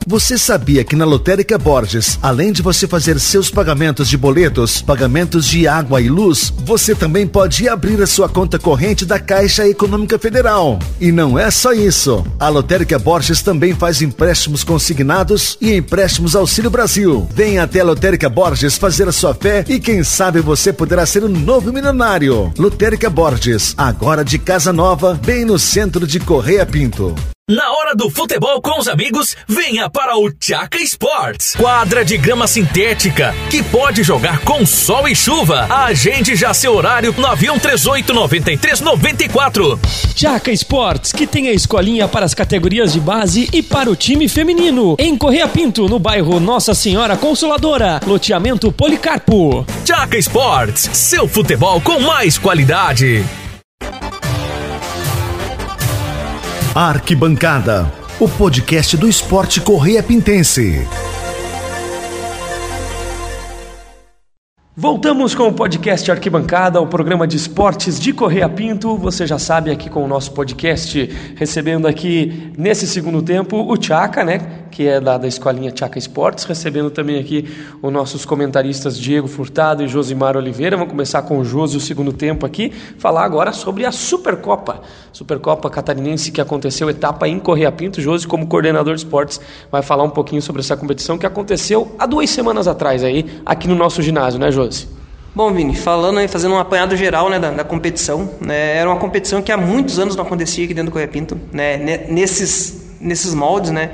Você sabia que na Lotérica Borges, além de você fazer seus pagamentos de boletos, pagamentos de água e luz, você também pode abrir a sua conta corrente da Caixa Econômica Federal. E não é só isso. A Lotérica Borges também faz empréstimos consignados e empréstimos Auxílio Brasil. Venha até a Lotérica Borges fazer a sua fé e quem sabe você poderá ser um novo milionário. Lotérica Borges, agora de casa nova, bem no centro de Correia Pinto. Hora do futebol com os amigos, venha para o Tchaka Sports. Quadra de grama sintética que pode jogar com sol e chuva. Agende já seu horário 9138 9394. Tchaka Sports, que tem a escolinha para as categorias de base e para o time feminino. Em Correia Pinto, no bairro Nossa Senhora Consoladora, loteamento Policarpo. Tchaka Sports, seu futebol com mais qualidade. Arquibancada, o podcast do esporte Correia Pintense. Voltamos com o podcast Arquibancada, o programa de esportes de Correia Pinto. Você já sabe aqui com o nosso podcast, recebendo aqui nesse segundo tempo o Tchaka, né? Que é da, da Escolinha Tchaca Esportes, recebendo também aqui os nossos comentaristas Diego Furtado e Josimar Oliveira. Vamos começar com o Josi o segundo tempo aqui, falar agora sobre a Supercopa. Supercopa Catarinense que aconteceu, etapa em Correia Pinto. Josi, como coordenador de esportes, vai falar um pouquinho sobre essa competição que aconteceu há duas semanas atrás aí, aqui no nosso ginásio, né, Josi? Bom, Vini, falando aí, fazendo um apanhado geral né, da, da competição, né, era uma competição que há muitos anos não acontecia aqui dentro do Correia Pinto, né, nesses, nesses moldes, né,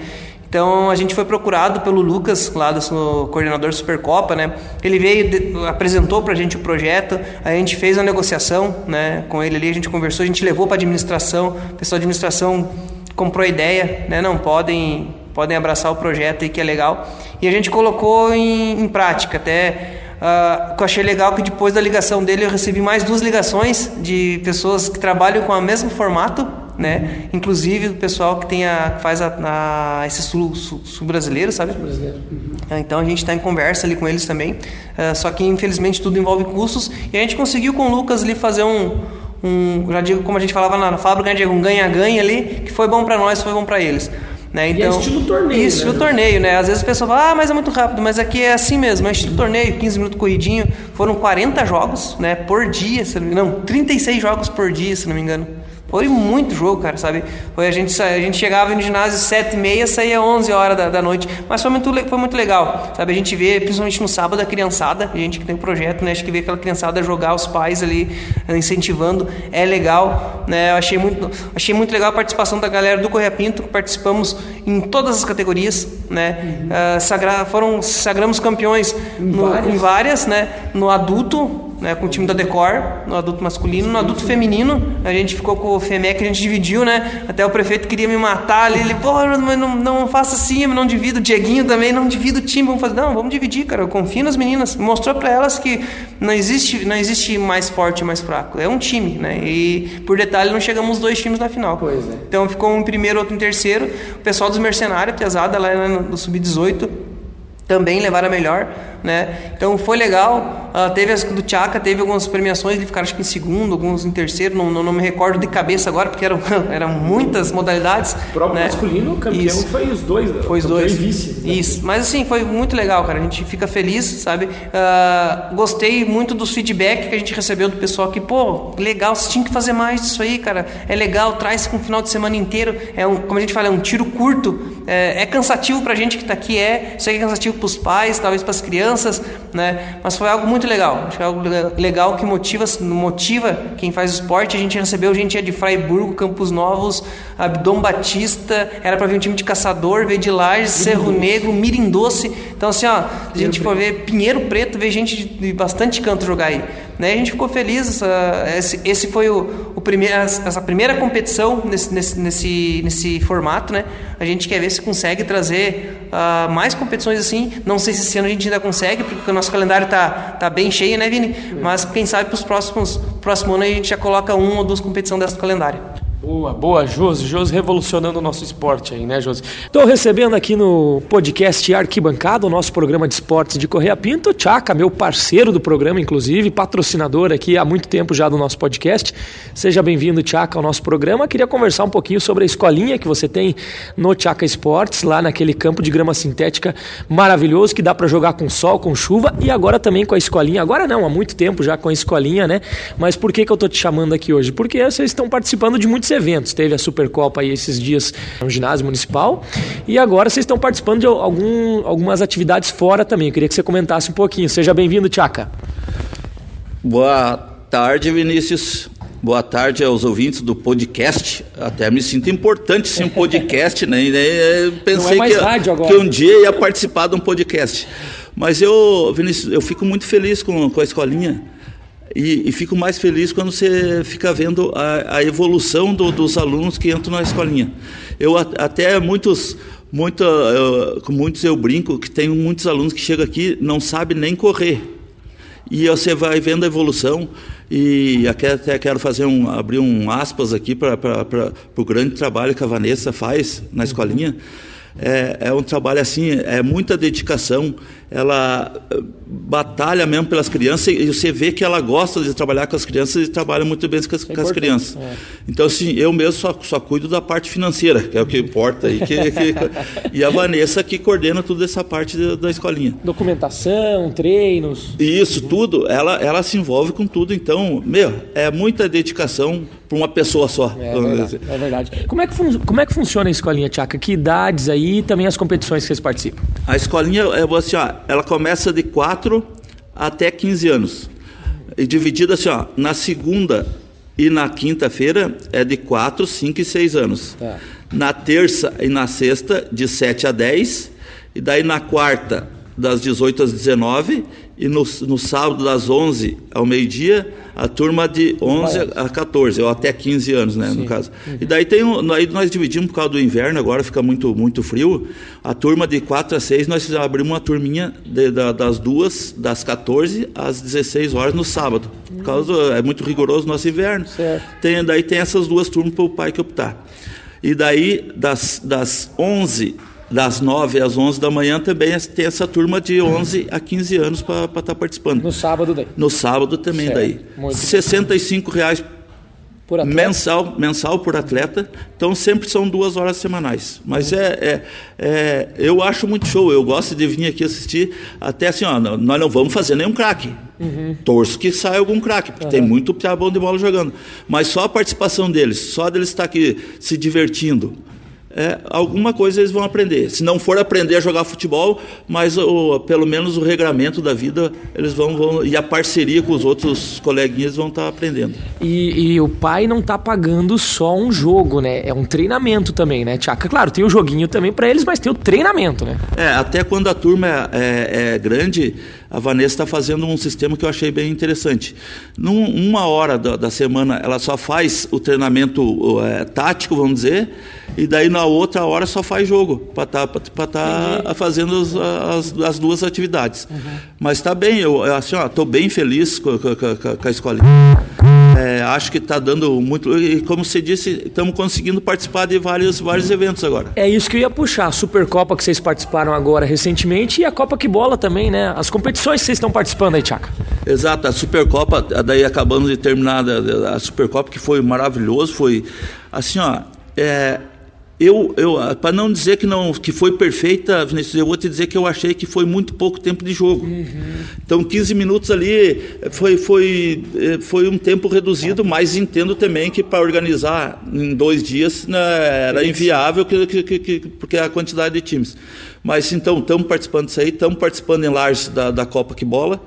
então a gente foi procurado pelo Lucas, lá do coordenador Supercopa, né? Ele veio, apresentou para a gente o projeto, a gente fez a negociação, né? Com ele ali, a gente conversou, a gente levou para a administração, o pessoal da administração comprou a ideia, né? Não podem, podem abraçar o projeto aí que é legal e a gente colocou em, em prática até. Uh, que eu achei legal que depois da ligação dele eu recebi mais duas ligações de pessoas que trabalham com o mesmo formato né? Inclusive o pessoal que tem a, faz a, a esse sul, sul, sul brasileiro, sabe? Brasileiro. Uhum. Então a gente está em conversa ali com eles também. Uh, só que infelizmente tudo envolve custos e a gente conseguiu com o Lucas ali fazer um, um já digo como a gente falava na, na fábrica, né, um ganha-ganha ali que foi bom para nós, foi bom para eles. Né? Então, e é estilo torneio. Isso, né? torneio, né? Às vezes a pessoa fala, ah, mas é muito rápido, mas aqui é assim mesmo, é estilo torneio, 15 minutos corridinho. Foram 40 jogos, né? Por dia, se não, não 36 jogos por dia, se não me engano. Foi muito jogo, cara, sabe? Foi a gente, a gente chegava no ginásio sete e meia, saía 11 horas da, da noite, mas foi muito, foi muito legal, sabe? A gente vê, principalmente no sábado, a criançada, a gente que tem um projeto, né? Acho que vê aquela criançada jogar, os pais ali eh, incentivando, é legal, né? Eu achei muito, achei muito legal a participação da galera do Correia Pinto, participamos em todas as categorias, né? Uhum. Uh, sagra, foram, sagramos campeões em, no, várias. em várias, né? No adulto, né, com o time da Decor, no adulto masculino. No adulto feminino, a gente ficou com o FEMEC, a gente dividiu, né? Até o prefeito queria me matar ali. Ele, pô, não, não faça assim, não divido. O Dieguinho também, não divido o time. Vamos fazer. Não, vamos dividir, cara. Eu confio nas meninas. Mostrou para elas que não existe, não existe mais forte e mais fraco. É um time, né? E por detalhe, não chegamos dois times na final. Pois é. Então ficou um em primeiro, outro em terceiro. O pessoal dos mercenários, pesada lá no Sub-18 também levaram a melhor, né? Então foi legal. Uh, teve as do Tchaka, teve algumas premiações, ele ficaram acho que em segundo, alguns em terceiro, não, não, não me recordo de cabeça agora, porque eram, eram muitas modalidades. O próprio né? masculino, campeão Isso. foi os dois, né? Foi os dois. Vice, né? Isso, mas assim, foi muito legal, cara. A gente fica feliz, sabe? Uh, gostei muito dos feedback que a gente recebeu do pessoal que, pô, legal, você tinha que fazer mais disso aí, cara. É legal, traz com um final de semana inteiro. É um, como a gente fala, é um tiro curto. É, é cansativo pra gente que tá aqui, é. Isso aí é cansativo para os pais, talvez para as crianças, né? Mas foi algo muito legal. Acho que é algo legal que motiva, motiva quem faz esporte. A gente recebeu gente de Freiburgo, Campos Novos, Abdom Batista, era para vir um time de caçador, veio de Lages, Cerro Negro, Mirim Doce. Então assim, ó, a gente for ver Pinheiro Preto, veio gente de, de bastante canto jogar aí. Né? A gente ficou feliz. Essa, esse, esse foi o, o primeiro, essa primeira competição nesse, nesse, nesse, nesse formato, né? A gente quer ver se consegue trazer uh, mais competições assim. Não sei se esse ano a gente ainda consegue, porque o nosso calendário tá, tá bem cheio, né, Vini? Mas quem sabe para os próximos próximo ano a gente já coloca uma ou duas competições dessa calendário. Boa, boa, Josi. Josi revolucionando o nosso esporte aí, né, Josi? Estou recebendo aqui no podcast Arquibancada, o nosso programa de esportes de Correia Pinto, Tchaca, meu parceiro do programa, inclusive, patrocinador aqui há muito tempo já do nosso podcast. Seja bem-vindo, Tchaca, ao nosso programa. Queria conversar um pouquinho sobre a escolinha que você tem no Tchaca Esportes, lá naquele campo de grama sintética maravilhoso que dá para jogar com sol, com chuva e agora também com a escolinha. Agora não, há muito tempo já com a escolinha, né? Mas por que, que eu estou te chamando aqui hoje? Porque vocês estão participando de muitos eventos. Teve a Supercopa aí esses dias no ginásio municipal e agora vocês estão participando de algum, algumas atividades fora também. Eu queria que você comentasse um pouquinho. Seja bem-vindo, Tchaka. Boa tarde, Vinícius. Boa tarde aos ouvintes do podcast. Até me sinto importante ser um podcast, né? Pensei é que, que, um dia ia participar de um podcast. Mas eu, Vinícius, eu fico muito feliz com, com a escolinha e, e, fico mais feliz quando você fica vendo a, a evolução do, dos alunos que entram na escolinha. Eu até muitos, muito, eu, com muitos eu brinco que tem muitos alunos que chegam aqui não sabem nem correr. E você vai vendo a evolução e até quero fazer um abrir um aspas aqui para o grande trabalho que a Vanessa faz na escolinha. É, é, um trabalho assim, é muita dedicação, ela eh, batalha mesmo pelas crianças e você vê que ela gosta de trabalhar com as crianças e trabalha muito bem com as, é com as crianças. É. Então, assim, eu mesmo só, só cuido da parte financeira, que é o que importa. E, que, que, e a Vanessa que coordena toda essa parte da, da escolinha. Documentação, treinos. Isso, tudo. Ela, ela se envolve com tudo. Então, meu, é muita dedicação para uma pessoa só. É, verdade, é verdade. Como é, que como é que funciona a escolinha, Tchaca? Que idades aí e também as competições que vocês participam? A escolinha, é assim, ó, ela começa de 4 até 15 anos. E dividida assim, ó, na segunda e na quinta-feira é de 4, 5 e 6 anos. Tá. Na terça e na sexta, de 7 a 10. E daí na quarta, das 18 às 19 e no, no sábado das 11 ao meio-dia a turma de 11 a 14 ou até 15 anos né Sim. no caso uhum. e daí tem aí nós dividimos por causa do inverno agora fica muito muito frio. A turma de 4 a 6 nós abrimos uma turminha de, da, das duas das 14 às 16 horas no sábado. Por causa do, é muito rigoroso o nosso inverno. Certo. tem daí tem essas duas turmas para o pai que optar. E daí das das 11 das 9 às 11 da manhã também tem essa turma de 11 a 15 anos para estar tá participando. No sábado daí? No sábado também certo. daí. Muito 65 reais mensal, mensal por atleta. Então sempre são duas horas semanais. Mas é, é, é, eu acho muito show. Eu gosto de vir aqui assistir. Até assim, ó, nós não vamos fazer nenhum craque. Uhum. Torço que saia algum craque, porque uhum. tem muito piá bom de bola jogando. Mas só a participação deles, só deles estar aqui se divertindo, é, alguma coisa eles vão aprender. Se não for aprender a jogar futebol, mas o, pelo menos o regramento da vida eles vão, vão e a parceria com os outros coleguinhas vão estar tá aprendendo. E, e, o pai não está pagando só um jogo, né? É um treinamento também, né, Tchaka? Claro, tem o joguinho também para eles, mas tem o treinamento, né? É, até quando a turma é, é, é grande, a Vanessa está fazendo um sistema que eu achei bem interessante. Num, uma hora da, da semana ela só faz o treinamento é, tático, vamos dizer, e daí na outra hora só faz jogo, para estar tá, tá fazendo as, as, as, duas atividades. Uhum. Mas está bem, eu assim, estou bem feliz com, com, com, com a escola. É, acho que está dando muito. E como você disse, estamos conseguindo participar de vários, vários eventos agora. É isso que eu ia puxar. A Supercopa que vocês participaram agora recentemente e a Copa que Bola também, né? As competições que vocês estão participando aí, Tchaka. Exato, a Supercopa, daí acabamos de terminar a, Supercopa, que foi maravilhoso, foi assim, ó. É, eu, eu para não dizer que não que foi perfeita, Vinícius, eu vou te dizer que eu achei que foi muito pouco tempo de jogo. Uhum. Então, 15 minutos ali foi, foi, eh, foi um tempo reduzido, mas entendo também que para organizar em dois dias né, era inviável, que, que, que, porque a quantidade de times. Mas então, estamos participando disso aí, estamos participando em Lages da, da Copa que Bola.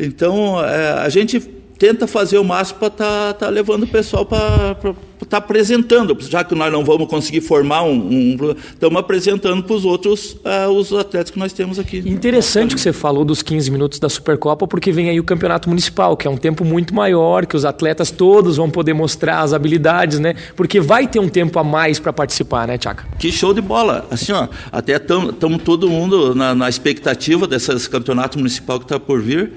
Então, é, a gente tenta fazer o máximo para estar tá, tá levando o pessoal para estar tá apresentando, já que nós não vamos conseguir formar um. um estamos apresentando para os outros uh, os atletas que nós temos aqui. Interessante que você falou dos 15 minutos da Supercopa, porque vem aí o campeonato municipal, que é um tempo muito maior, que os atletas todos vão poder mostrar as habilidades, né? Porque vai ter um tempo a mais para participar, né, Tchaka? Que show de bola! Assim, ó, até estamos todo mundo na, na expectativa desse campeonato municipal que está por vir.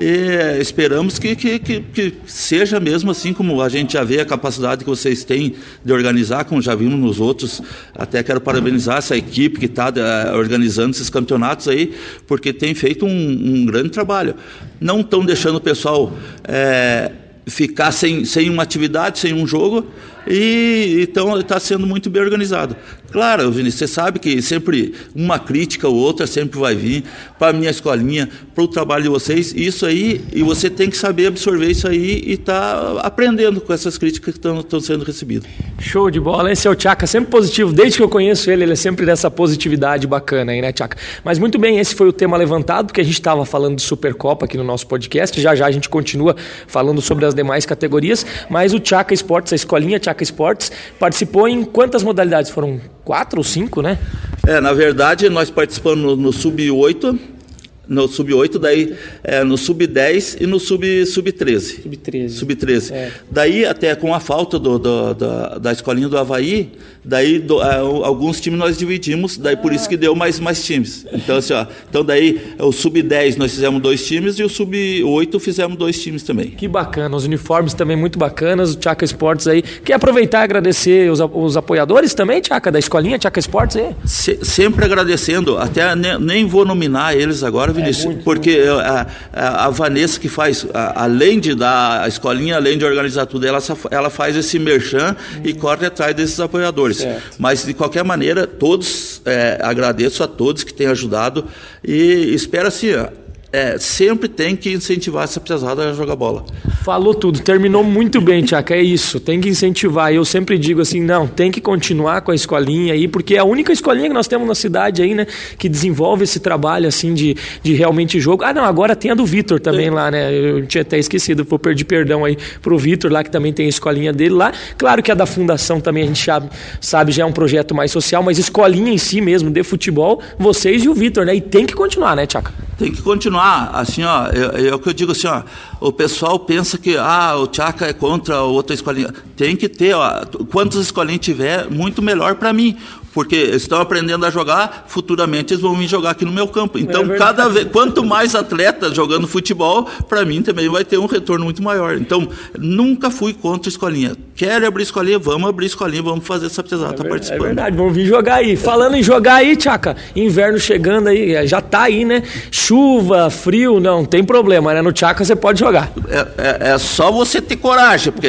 E esperamos que, que, que, que, seja mesmo assim como a gente já vê a capacidade que vocês têm de organizar, como já vimos nos outros. Até quero parabenizar essa equipe que está uh, organizando esses campeonatos aí, porque tem feito um, um grande trabalho. Não estão deixando o pessoal. É, ficar sem, sem uma atividade, sem um jogo, e então está sendo muito bem organizado. Claro, Vinícius, você sabe que sempre uma crítica ou outra sempre vai vir para a minha escolinha, para o trabalho de vocês, isso aí, e você tem que saber absorver isso aí e tá aprendendo com essas críticas que estão sendo recebidas. Show de bola, esse é o Tchaka, sempre positivo, desde que eu conheço ele, ele é sempre dessa positividade bacana aí, né, Tchaka? Mas muito bem, esse foi o tema levantado, porque a gente estava falando de Supercopa aqui no nosso podcast, já já a gente continua falando sobre as demais categorias, mas o Tchaka Esportes, a escolinha Tchaka Esportes, participou em quantas modalidades? Foram quatro ou cinco, né? É, na verdade, nós participamos no, no Sub-8, no sub-8, daí é, no sub-10 e no sub-13. Sub-13. Sub-13. É. Daí, até com a falta do, do, do, da escolinha do Havaí, daí do, é, alguns times nós dividimos, daí por isso que deu mais, mais times. Então, assim, ó, então daí o sub-10 nós fizemos dois times e o sub-8 fizemos dois times também. Que bacana, os uniformes também muito bacanas, o Tchaca Esportes aí. Quer aproveitar e agradecer os, os apoiadores também, Tchaca, da escolinha Tchaca Esportes aí? Se, sempre agradecendo, até ne, nem vou nominar eles agora, Vinícius, é muito, porque muito. A, a, a, Vanessa que faz, a, além de dar a escolinha, além de organizar tudo, ela, ela faz esse merchan hum. e corre atrás desses apoiadores. Certo. Mas de qualquer maneira, todos, é, agradeço a todos que têm ajudado e espero assim, é, sempre tem que incentivar essa pesada a jogar bola. Falou tudo, terminou muito bem, Tiago. É isso, tem que incentivar. Eu sempre digo assim, não, tem que continuar com a escolinha aí, porque é a única escolinha que nós temos na cidade aí, né, que desenvolve esse trabalho assim de, de realmente jogo. Ah, não, agora tem a do Vitor também lá, né? Eu tinha até esquecido, vou pedir perdão aí pro Vitor lá, que também tem a escolinha dele lá. Claro que a da fundação também a gente sabe, sabe já é um projeto mais social, mas escolinha em si mesmo, de futebol, vocês e o Vitor, né? E tem que continuar, né, Tiago? Tem que continuar, assim, ó, é, é o que eu digo assim, ó, o pessoal pensa que, ah, o Tchaka é contra outra escolinha. Tem que ter, ó, quantas escolinhas tiver, muito melhor para mim porque estão aprendendo a jogar, futuramente eles vão vir jogar aqui no meu campo. Então, é cada vez, quanto mais atletas jogando futebol, para mim também vai ter um retorno muito maior. Então, nunca fui contra escolinha. Quer abrir escolinha? Vamos abrir escolinha, vamos fazer essa pesada, é, tá participando. É verdade, vamos vir jogar aí. Falando em jogar aí, Tchaca, inverno chegando aí, é, já tá aí, né? Chuva, frio, não tem problema, né? No Tchaca você pode jogar. É, é, é só você ter coragem, porque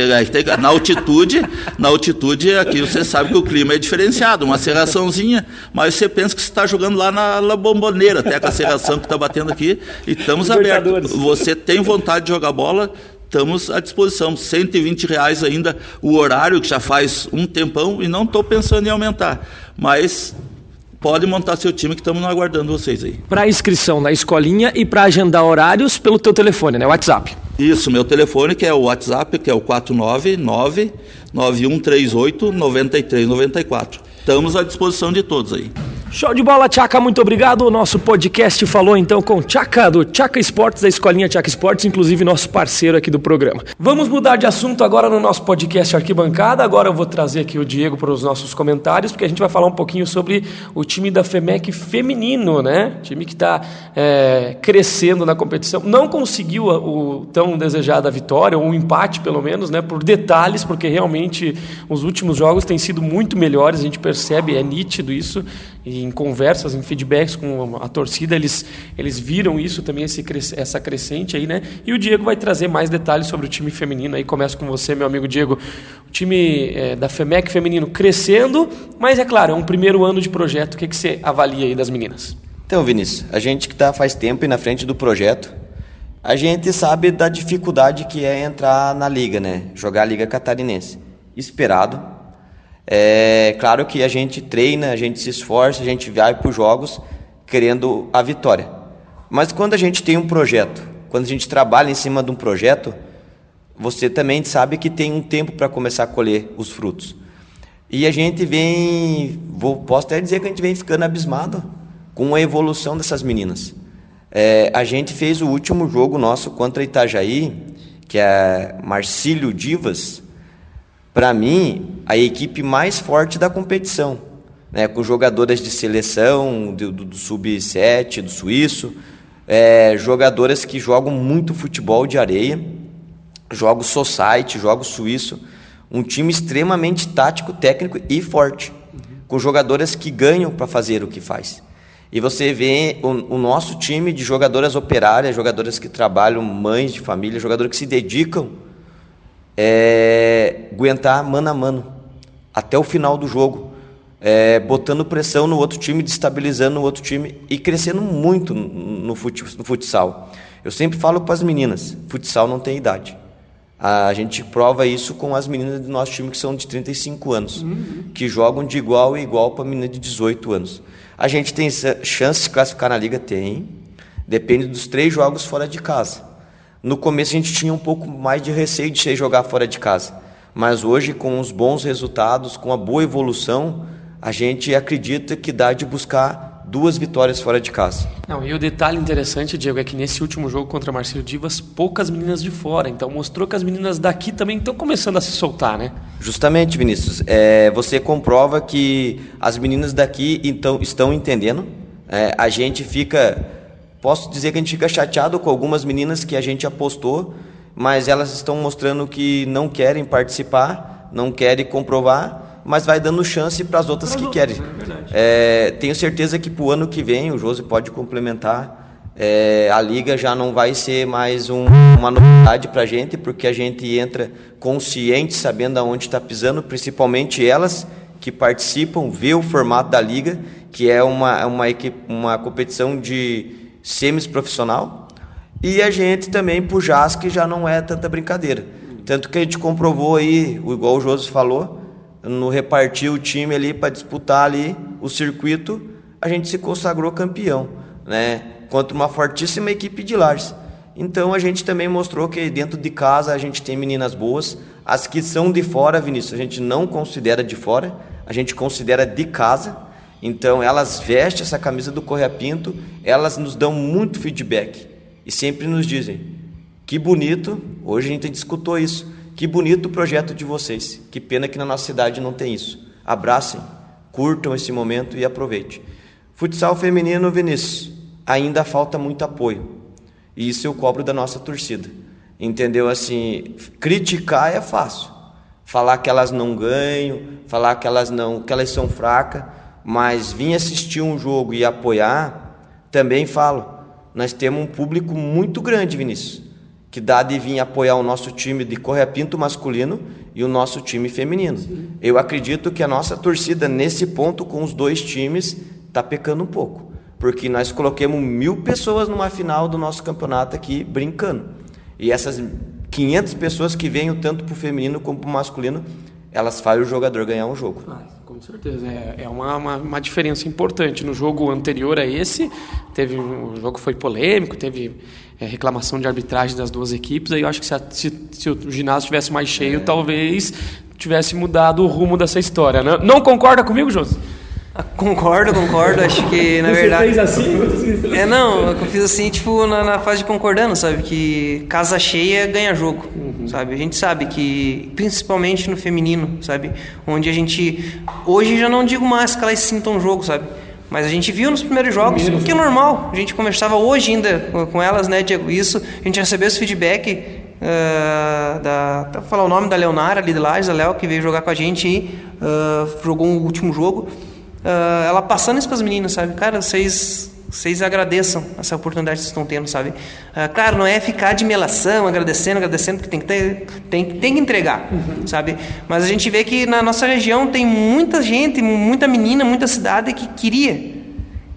na altitude, na altitude aqui você sabe que o clima é diferenciado. Uma serraçãozinha, mas você pensa que você está jogando lá na, na bomboneira, até com a serração que está batendo aqui, e estamos abertos. Você tem vontade de jogar bola, estamos à disposição. 120 reais ainda o horário, que já faz um tempão, e não estou pensando em aumentar. Mas pode montar seu time que estamos aguardando vocês aí. Para inscrição na escolinha e para agendar horários pelo teu telefone, né? WhatsApp. Isso, meu telefone que é o WhatsApp, que é o 499 9138 9394. Estamos à disposição de todos aí. Show de bola, Tchaca, muito obrigado. O nosso podcast falou então com Tchaca, do Tchaca Esportes, da escolinha Tchaca Esportes, inclusive nosso parceiro aqui do programa. Vamos mudar de assunto agora no nosso podcast Arquibancada. Agora eu vou trazer aqui o Diego para os nossos comentários, porque a gente vai falar um pouquinho sobre o time da FEMEC feminino, né? Time que está é, crescendo na competição. Não conseguiu o tão desejada vitória, ou um empate pelo menos, né? Por detalhes, porque realmente os últimos jogos têm sido muito melhores, a gente percebe, é nítido isso e em conversas, em feedbacks com a torcida, eles, eles viram isso também, esse, essa crescente aí, né? E o Diego vai trazer mais detalhes sobre o time feminino aí. Começo com você, meu amigo Diego. O time é, da FEMEC feminino crescendo, mas é claro, é um primeiro ano de projeto. O que, que você avalia aí das meninas? Então, Vinícius, a gente que está faz tempo e na frente do projeto, a gente sabe da dificuldade que é entrar na liga, né? Jogar a liga catarinense. Esperado, é claro que a gente treina, a gente se esforça, a gente vai para os jogos querendo a vitória. Mas quando a gente tem um projeto, quando a gente trabalha em cima de um projeto, você também sabe que tem um tempo para começar a colher os frutos. E a gente vem, vou, posso até dizer que a gente vem ficando abismado com a evolução dessas meninas. É, a gente fez o último jogo nosso contra Itajaí, que é Marcílio Divas, para mim, a equipe mais forte da competição, né, com jogadoras de seleção, do, do, do sub-7, do suíço, é, jogadoras que jogam muito futebol de areia, jogos society, jogos suíço, um time extremamente tático, técnico e forte, com jogadoras que ganham para fazer o que faz. E você vê o, o, nosso time de jogadoras operárias, jogadoras que trabalham, mães de família, jogadoras que se dedicam é, aguentar mano a mano até o final do jogo, é, botando pressão no outro time, destabilizando o outro time e crescendo muito no, futsal. Eu sempre falo para as meninas: futsal não tem idade. A gente prova isso com as meninas do nosso time que são de 35 anos, uhum. que jogam de igual a igual para menina de 18 anos. A gente tem chance de classificar na liga? Tem. Depende dos três jogos fora de casa. No começo a gente tinha um pouco mais de receio de jogar fora de casa, mas hoje com os bons resultados, com a boa evolução, a gente acredita que dá de buscar duas vitórias fora de casa. Não, e o detalhe interessante, Diego, é que nesse último jogo contra Marcelo Divas, poucas meninas de fora. Então mostrou que as meninas daqui também estão começando a se soltar, né? Justamente, Vinícius. É, você comprova que as meninas daqui então, estão entendendo. É, a gente fica. Posso dizer que a gente fica chateado com algumas meninas que a gente apostou, mas elas estão mostrando que não querem participar, não querem comprovar mas vai dando chance para as outras que querem. É, é, tenho certeza que para o ano que vem, o Josi pode complementar, é, a liga já não vai ser mais um, uma novidade para a gente, porque a gente entra consciente, sabendo aonde está pisando, principalmente elas que participam, vê o formato da liga, que é uma, uma, equipe, uma competição de semis-profissional, e a gente também, para o JAS, que já não é tanta brincadeira. Tanto que a gente comprovou aí, igual o Josi falou, no repartir o time ali para disputar ali o circuito, a gente se consagrou campeão, né? Contra uma fortíssima equipe de Lages. Então a gente também mostrou que dentro de casa a gente tem meninas boas. As que são de fora, Vinícius, a gente não considera de fora, a gente considera de casa. Então elas vestem essa camisa do Correia Pinto, elas nos dão muito feedback e sempre nos dizem: que bonito, hoje a gente discutiu isso. Que bonito o projeto de vocês. Que pena que na nossa cidade não tem isso. Abracem, curtam esse momento e aproveitem. Futsal feminino, Vinícius, ainda falta muito apoio. E isso eu cobro da nossa torcida. Entendeu? Assim, criticar é fácil. Falar que elas não ganham, falar que elas não, que elas são fracas, mas vir assistir um jogo e apoiar, também falo. Nós temos um público muito grande, Vinícius que dá de vir apoiar o nosso time de Correia Pinto masculino e o nosso time feminino. Sim. Eu acredito que a nossa torcida, nesse ponto, com os dois times, está pecando um pouco. Porque nós coloquemos mil pessoas numa final do nosso campeonato aqui brincando. E essas 500 pessoas que vêm tanto para o feminino como para o masculino, elas fazem o jogador ganhar um jogo. Com certeza. É, é uma, uma, uma, diferença importante. No jogo anterior a esse, teve o jogo foi polêmico, teve é, reclamação de arbitragem das duas equipes. Aí eu acho que se, a, se, se o ginásio tivesse mais cheio, é. talvez tivesse mudado o rumo dessa história. Né? Não concorda comigo, José? Concordo, concordo. Acho que, na Você verdade. Você fez assim? É, não, eu fiz assim, tipo, na, na, fase de concordando, sabe? Que casa cheia ganha jogo, uhum. sabe? A gente sabe que, principalmente no feminino, sabe? Onde a gente. Hoje já não digo mais que elas sintam jogo, sabe? Mas a gente viu nos primeiros jogos, Primeiro. que é normal. A gente conversava hoje ainda com elas, né, Diego? Isso, a gente recebeu esse feedback uh, da. Vou falar o nome da Leonara ali de Lages, a Léo, que veio jogar com a gente e uh, jogou o último jogo. Uh, ela passando isso para as meninas, sabe? Cara, vocês vocês agradeçam essa oportunidade que vocês estão tendo, sabe? Uh, claro, não é ficar de melação, agradecendo, agradecendo, porque tem que, ter, tem, tem que entregar, uhum. sabe? Mas a gente vê que na nossa região tem muita gente, muita menina, muita cidade que queria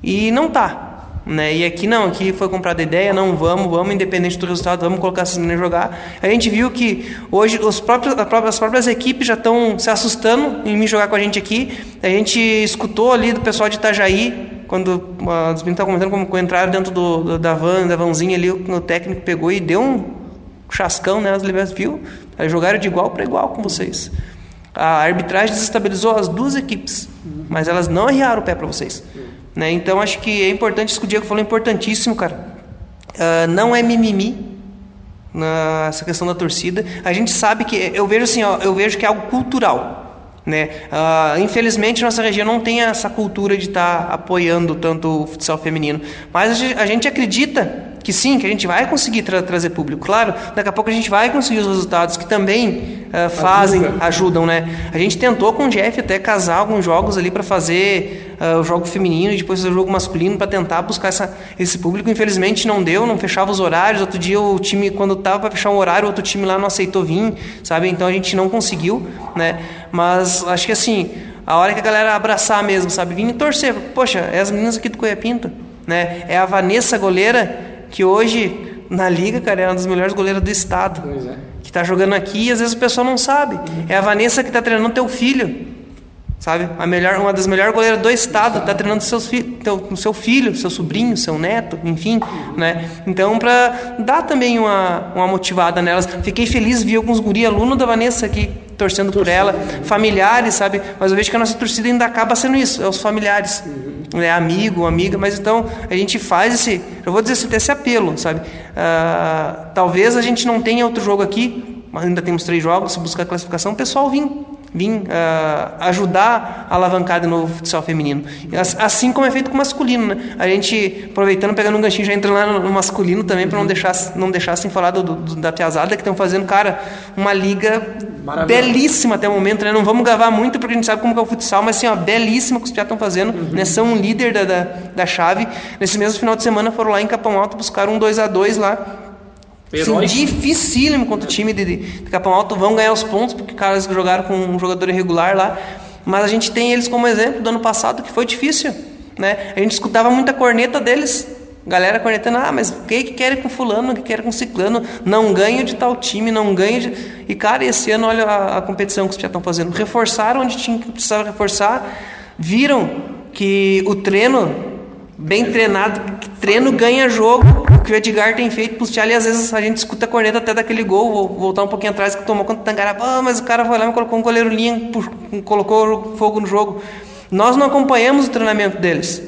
e não tá. Né? E aqui não, aqui foi comprada a ideia, não vamos, vamos, independente do resultado, vamos colocar essas meninas jogar. A gente viu que hoje os próprios, as próprias equipes já estão se assustando em me jogar com a gente aqui. A gente escutou ali do pessoal de Itajaí, quando uh, os meninos estavam comentando como entraram dentro do, do, da van, da vanzinha ali, o técnico pegou e deu um chascão nelas, né? viu? Eles jogaram de igual para igual com vocês. A arbitragem desestabilizou as duas equipes, mas elas não arriaram o pé para vocês. Né? Então acho que é importante, isso que o Diego falou é importantíssimo, cara. Uh, não é mimimi nessa questão da torcida. A gente sabe que eu vejo assim, ó, eu vejo que é algo cultural. Né? Uh, infelizmente, nossa região não tem essa cultura de estar tá apoiando tanto o futsal feminino. Mas a gente acredita que sim, que a gente vai conseguir tra trazer público. Claro, daqui a pouco a gente vai conseguir os resultados que também uh, fazem, Ajuda. ajudam, né? A gente tentou com o Jeff até casar alguns jogos ali para fazer uh, o jogo feminino e depois o jogo masculino para tentar buscar essa, esse público. Infelizmente não deu, não fechava os horários. Outro dia o time, quando estava para fechar um horário, outro time lá não aceitou vir, sabe? Então a gente não conseguiu, né? Mas acho que assim, a hora que a galera abraçar mesmo, sabe? Vir e torcer. Poxa, é as meninas aqui do Coia Pinto, né? É a Vanessa goleira que hoje na liga, cara, é uma das melhores goleiras do estado. É. Que está jogando aqui e às vezes o pessoal não sabe. Uhum. É a Vanessa que está treinando teu filho. Sabe? A melhor, uma das melhores goleiras do estado está treinando seus fi teu, seu filho, seu sobrinho, seu neto, enfim, né? Então, para dar também uma, uma motivada nelas. Fiquei feliz vi alguns guri aluno da Vanessa aqui torcendo por ela, familiares, sabe? Mas eu vejo que a nossa torcida ainda acaba sendo isso, é os familiares, é amigo, amiga, mas então a gente faz esse, eu vou dizer assim, esse apelo, sabe? Uh, talvez a gente não tenha outro jogo aqui, ainda temos três jogos, se buscar classificação, o pessoal vim uh, ajudar a alavancar de novo o futsal feminino. Assim como é feito com o masculino, né? A gente, aproveitando, pegando um ganchinho, já entra lá no, no masculino também, para não deixar, não deixar sem falar do, do, da Piazada, que estão fazendo, cara, uma liga belíssima até o momento, né? Não vamos gravar muito, porque a gente sabe como é o futsal, mas assim, ó, belíssima que os piatas estão fazendo, uhum. né? São um líder da, da, da chave. Nesse mesmo final de semana foram lá em Capão Alto, buscar um 2 a 2 lá Sim, dificílimo contra o time de, de, de Capão Alto. Vão ganhar os pontos, porque caras jogaram com um jogador irregular lá. Mas a gente tem eles como exemplo do ano passado, que foi difícil. Né? A gente escutava muita corneta deles. Galera cornetando, ah, mas o que, que querem com fulano, o que querem com ciclano? Não ganho de tal time, não ganho de... E, cara, esse ano, olha a, a competição que os já estão fazendo. Reforçaram onde tinha que precisava reforçar. Viram que o treino bem treinado, treino ganha jogo. O que o Edgar tem feito pro Thiago, e às vezes a gente escuta a corneta até daquele gol, vou voltar um pouquinho atrás que tomou contra o Tangará, ah, mas o cara foi lá e colocou um goleiro linha, colocou fogo no jogo. Nós não acompanhamos o treinamento deles.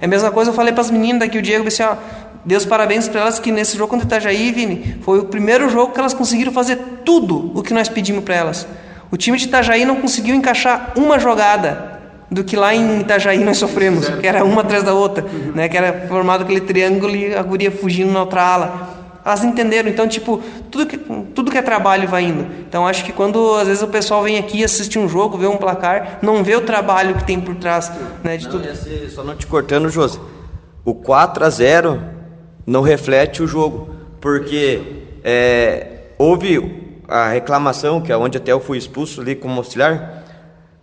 É a mesma coisa eu falei para as meninas daqui, o Diego disse, ó, Deus parabéns para elas que nesse jogo contra o Itajaí, Vini, foi o primeiro jogo que elas conseguiram fazer tudo o que nós pedimos para elas. O time de Itajaí não conseguiu encaixar uma jogada do que lá em Itajaí nós sofremos, que era uma atrás da outra, né? que era formado aquele triângulo e a guria fugindo na outra ala. Elas entenderam, então, tipo, tudo que, tudo que é trabalho vai indo. Então, acho que quando às vezes o pessoal vem aqui assistir um jogo, vê um placar, não vê o trabalho que tem por trás né, de não, tudo. Esse, só não te cortando, José. O 4 a 0 não reflete o jogo, porque é, houve a reclamação, que é onde até eu fui expulso ali como auxiliar,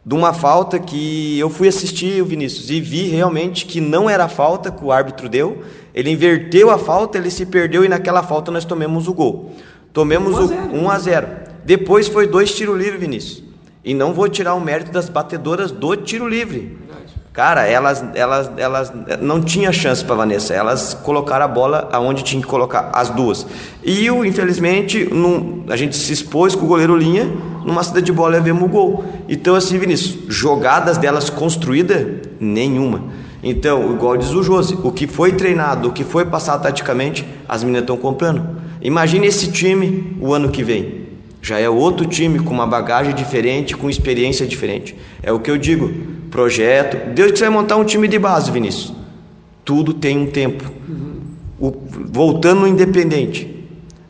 de uma falta que eu fui assistir o Vinícius e vi realmente que não era falta que o árbitro deu. Ele inverteu a falta, ele se perdeu e naquela falta nós tomamos o gol. Tomemos 1 a 0. o 1 a 0. Depois foi dois tiro livre, Vinícius. E não vou tirar o mérito das batedoras do tiro livre. Cara, elas, elas, elas não tinha chance para Vanessa. Elas colocaram a bola aonde tinha que colocar as duas. E o, infelizmente, num, a gente se expôs com o goleiro linha, numa saída de bola e vemos o gol. Então, assim, Vinícius, jogadas delas construídas, nenhuma. Então, igual diz o Josi, o que foi treinado, o que foi passado taticamente, as meninas estão comprando. Imagine esse time o ano que vem. Já é outro time com uma bagagem diferente, com experiência diferente. É o que eu digo projeto. Deus que vai montar um time de base, Vinícius. Tudo tem um tempo. O, voltando no independente.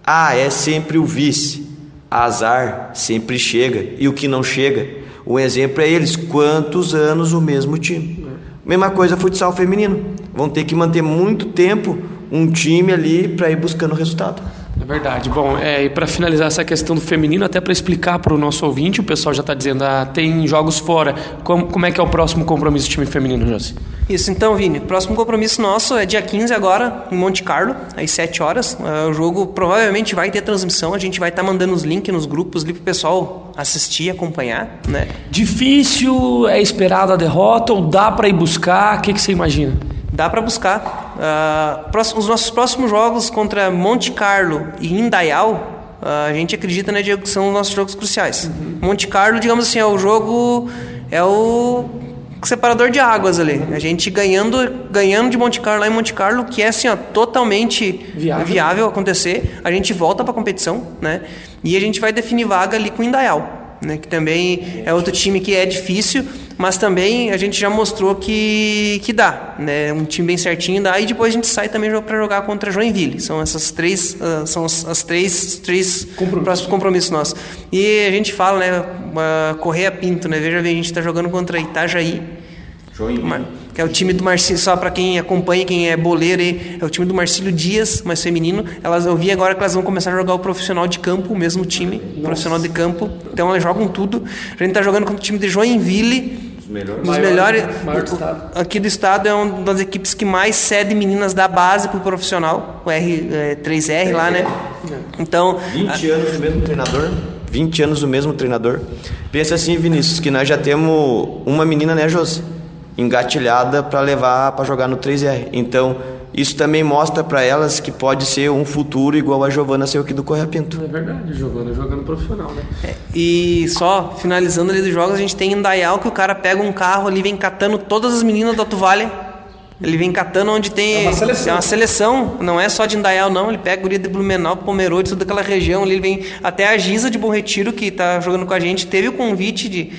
Ah, é sempre o vice. Azar sempre chega. E o que não chega? O exemplo é eles. Quantos anos o mesmo time? Mesma coisa futsal feminino. Vão ter que manter muito tempo um time ali para ir buscando resultado. É verdade. Bom, é, e para finalizar essa questão do feminino, até para explicar para o nosso ouvinte, o pessoal já está dizendo, ah, tem jogos fora. Como, como é que é o próximo compromisso do time feminino, Josi? Isso, então, Vini. Próximo compromisso nosso é dia 15 agora, em Monte Carlo, às 7 horas. Uh, o jogo provavelmente vai ter transmissão, a gente vai estar tá mandando os links nos grupos ali para o pessoal assistir, acompanhar, né? Difícil, é esperado a derrota ou dá para ir buscar? O que, que você imagina? dá para buscar. Uh, os nossos próximos jogos contra Monte Carlo e Indaial, uh, a gente acredita, né, Diego, que são os nossos jogos cruciais. Uhum. Monte Carlo, digamos assim, é o jogo, é o separador de águas ali. A gente ganhando, ganhando de Monte Carlo lá em Monte Carlo, que é assim, ó, totalmente viável. viável acontecer, a gente volta para a competição, né? E a gente vai definir vaga ali com o Indaial né, que também é outro time que é difícil, mas também a gente já mostrou que, que dá, né, um time bem certinho dá, e depois a gente sai também para jogar contra Joinville. São essas três, uh, são as, as, três, três Compromisso. próximos compromissos nossos. E a gente fala, né, uh, Correia Pinto, né, veja bem, a gente está jogando contra Itajaí, Joinville. Que é o time do Marcílio, só para quem acompanha, quem é boleiro, é o time do Marcílio Dias, mais feminino. Elas, eu vi agora que elas vão começar a jogar o profissional de campo, o mesmo time, Nossa. profissional de campo. Então elas jogam tudo. A gente está jogando contra o time de Joinville. Os melhores. Os melhores maior, o, aqui do estado é uma das equipes que mais cede meninas da base para o profissional, o R, é, 3R lá, né? Então. 20 a, anos o mesmo treinador. 20 anos o mesmo treinador. Pensa assim, Vinícius, que nós já temos uma menina, né, Josi? Engatilhada para levar para jogar no 3R. Então, isso também mostra para elas que pode ser um futuro igual a Giovana saiu aqui do Correia Pinto. É verdade, Giovana jogando profissional, né? É, e só finalizando ali dos jogos, a gente tem em Dayal que o cara pega um carro ali, vem catando todas as meninas do Alto Vale Ele vem catando onde tem. É uma seleção. É uma seleção. Não é só de Indaial, não. Ele pega o guria de Blumenau, Pomerode, toda aquela região ali. Ele vem até a Giza de Bom Retiro, que está jogando com a gente. Teve o convite de,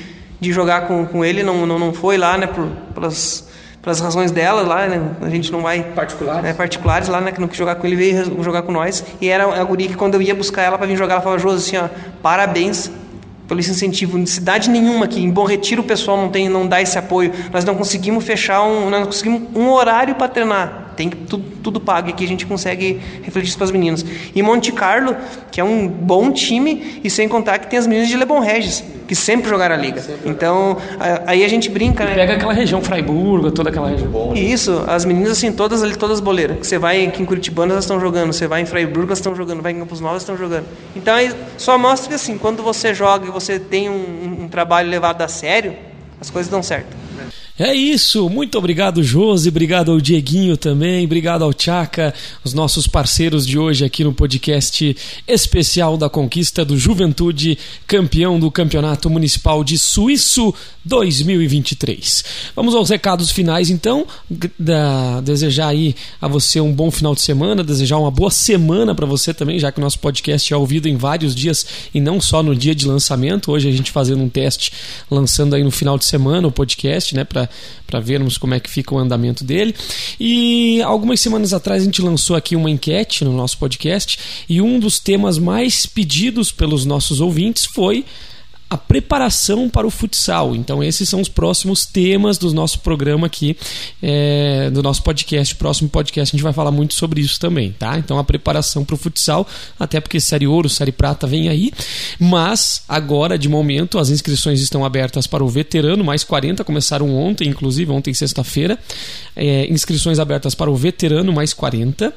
de jogar com, com ele, não, não, não foi lá, né? Por, pelas, pelas razões dela lá, né? A gente não vai. Particulares. Né, particulares lá, né? Que não quis jogar com ele, veio jogar com nós. E era a guria que quando eu ia buscar ela para vir jogar, ela falava, Josi, assim, ó, parabéns pelo esse incentivo. Cidade nenhuma aqui, em Bom Retiro o pessoal não tem, não dá esse apoio. Nós não conseguimos fechar um, nós não conseguimos um horário para treinar. Tem tudo, tudo pago e aqui a gente consegue refletir isso para as meninas. E Monte Carlo, que é um bom time, e sem contar que tem as meninas de Lebon Regis, que sempre jogaram a liga. Então, aí a gente brinca, né? Pega aquela região, Fraiburgo, toda aquela região. Bom, Isso, as meninas assim, todas ali, todas boleiras. Você vai aqui em Curitibano, elas estão jogando. Você vai em Fraiburgo, elas estão jogando. Vai em Campos Novos, estão jogando. Então, aí só mostra que assim, quando você joga e você tem um, um trabalho levado a sério, as coisas dão certo. É isso, muito obrigado Josi, obrigado ao Dieguinho também, obrigado ao Tchaka, os nossos parceiros de hoje aqui no podcast especial da conquista do Juventude, campeão do Campeonato Municipal de Suíço 2023. Vamos aos recados finais então, da, desejar aí a você um bom final de semana, desejar uma boa semana para você também, já que o nosso podcast é ouvido em vários dias e não só no dia de lançamento. Hoje a gente fazendo um teste, lançando aí no final de semana o podcast, né, para para vermos como é que fica o andamento dele. E algumas semanas atrás a gente lançou aqui uma enquete no nosso podcast e um dos temas mais pedidos pelos nossos ouvintes foi a preparação para o futsal. Então, esses são os próximos temas do nosso programa aqui, é, do nosso podcast. Próximo podcast a gente vai falar muito sobre isso também, tá? Então, a preparação para o futsal, até porque Série Ouro, Série Prata vem aí. Mas, agora, de momento, as inscrições estão abertas para o veterano, mais 40 começaram ontem, inclusive, ontem, sexta-feira. É, inscrições abertas para o veterano, mais 40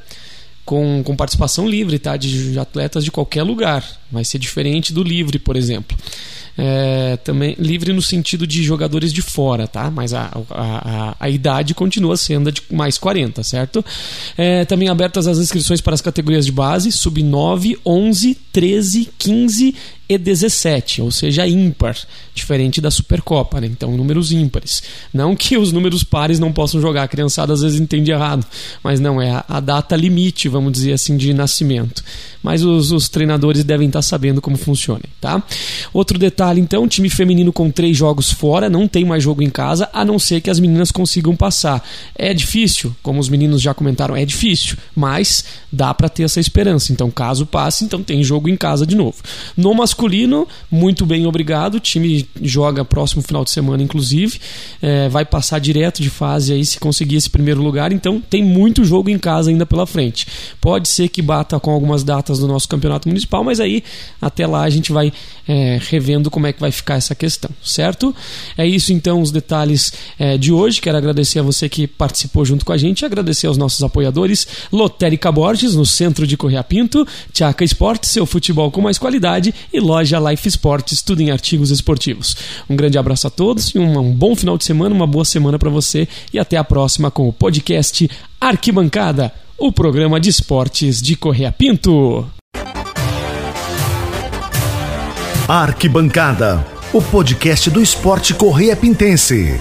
com, com participação livre, tá? De, de, atletas de qualquer lugar. Vai ser diferente do livre, por exemplo é, também livre no sentido de jogadores de fora, tá? Mas a, a, a, idade continua sendo de mais 40, certo? É, também abertas as inscrições para as categorias de base, sub 9, 11, 13, 15 e 17, ou seja, ímpar, diferente da Supercopa, né? então números ímpares. Não que os números pares não possam jogar, a criançada às vezes entende errado, mas não, é a, a data limite, vamos dizer assim, de nascimento. Mas os, os treinadores devem estar sabendo como funciona, tá? Outro detalhe, então, time feminino com três jogos fora, não tem mais jogo em casa, a não ser que as meninas consigam passar. É difícil, como os meninos já comentaram, é difícil, mas dá para ter essa esperança. Então, caso passe, então tem jogo em casa de novo. No muito bem, obrigado. O time joga próximo final de semana, inclusive. É, vai passar direto de fase aí se conseguir esse primeiro lugar. Então, tem muito jogo em casa ainda pela frente. Pode ser que bata com algumas datas do nosso campeonato municipal, mas aí até lá a gente vai é, revendo como é que vai ficar essa questão, certo? É isso então os detalhes é, de hoje. Quero agradecer a você que participou junto com a gente, agradecer aos nossos apoiadores, Lotérica Borges, no centro de Correia Pinto, Tchaca Esportes, seu futebol com mais qualidade e loja Life Sports, tudo em artigos esportivos. Um grande abraço a todos e um, um bom final de semana, uma boa semana para você e até a próxima com o podcast Arquibancada, o programa de esportes de Correia Pinto. Arquibancada, o podcast do esporte Correia Pintense.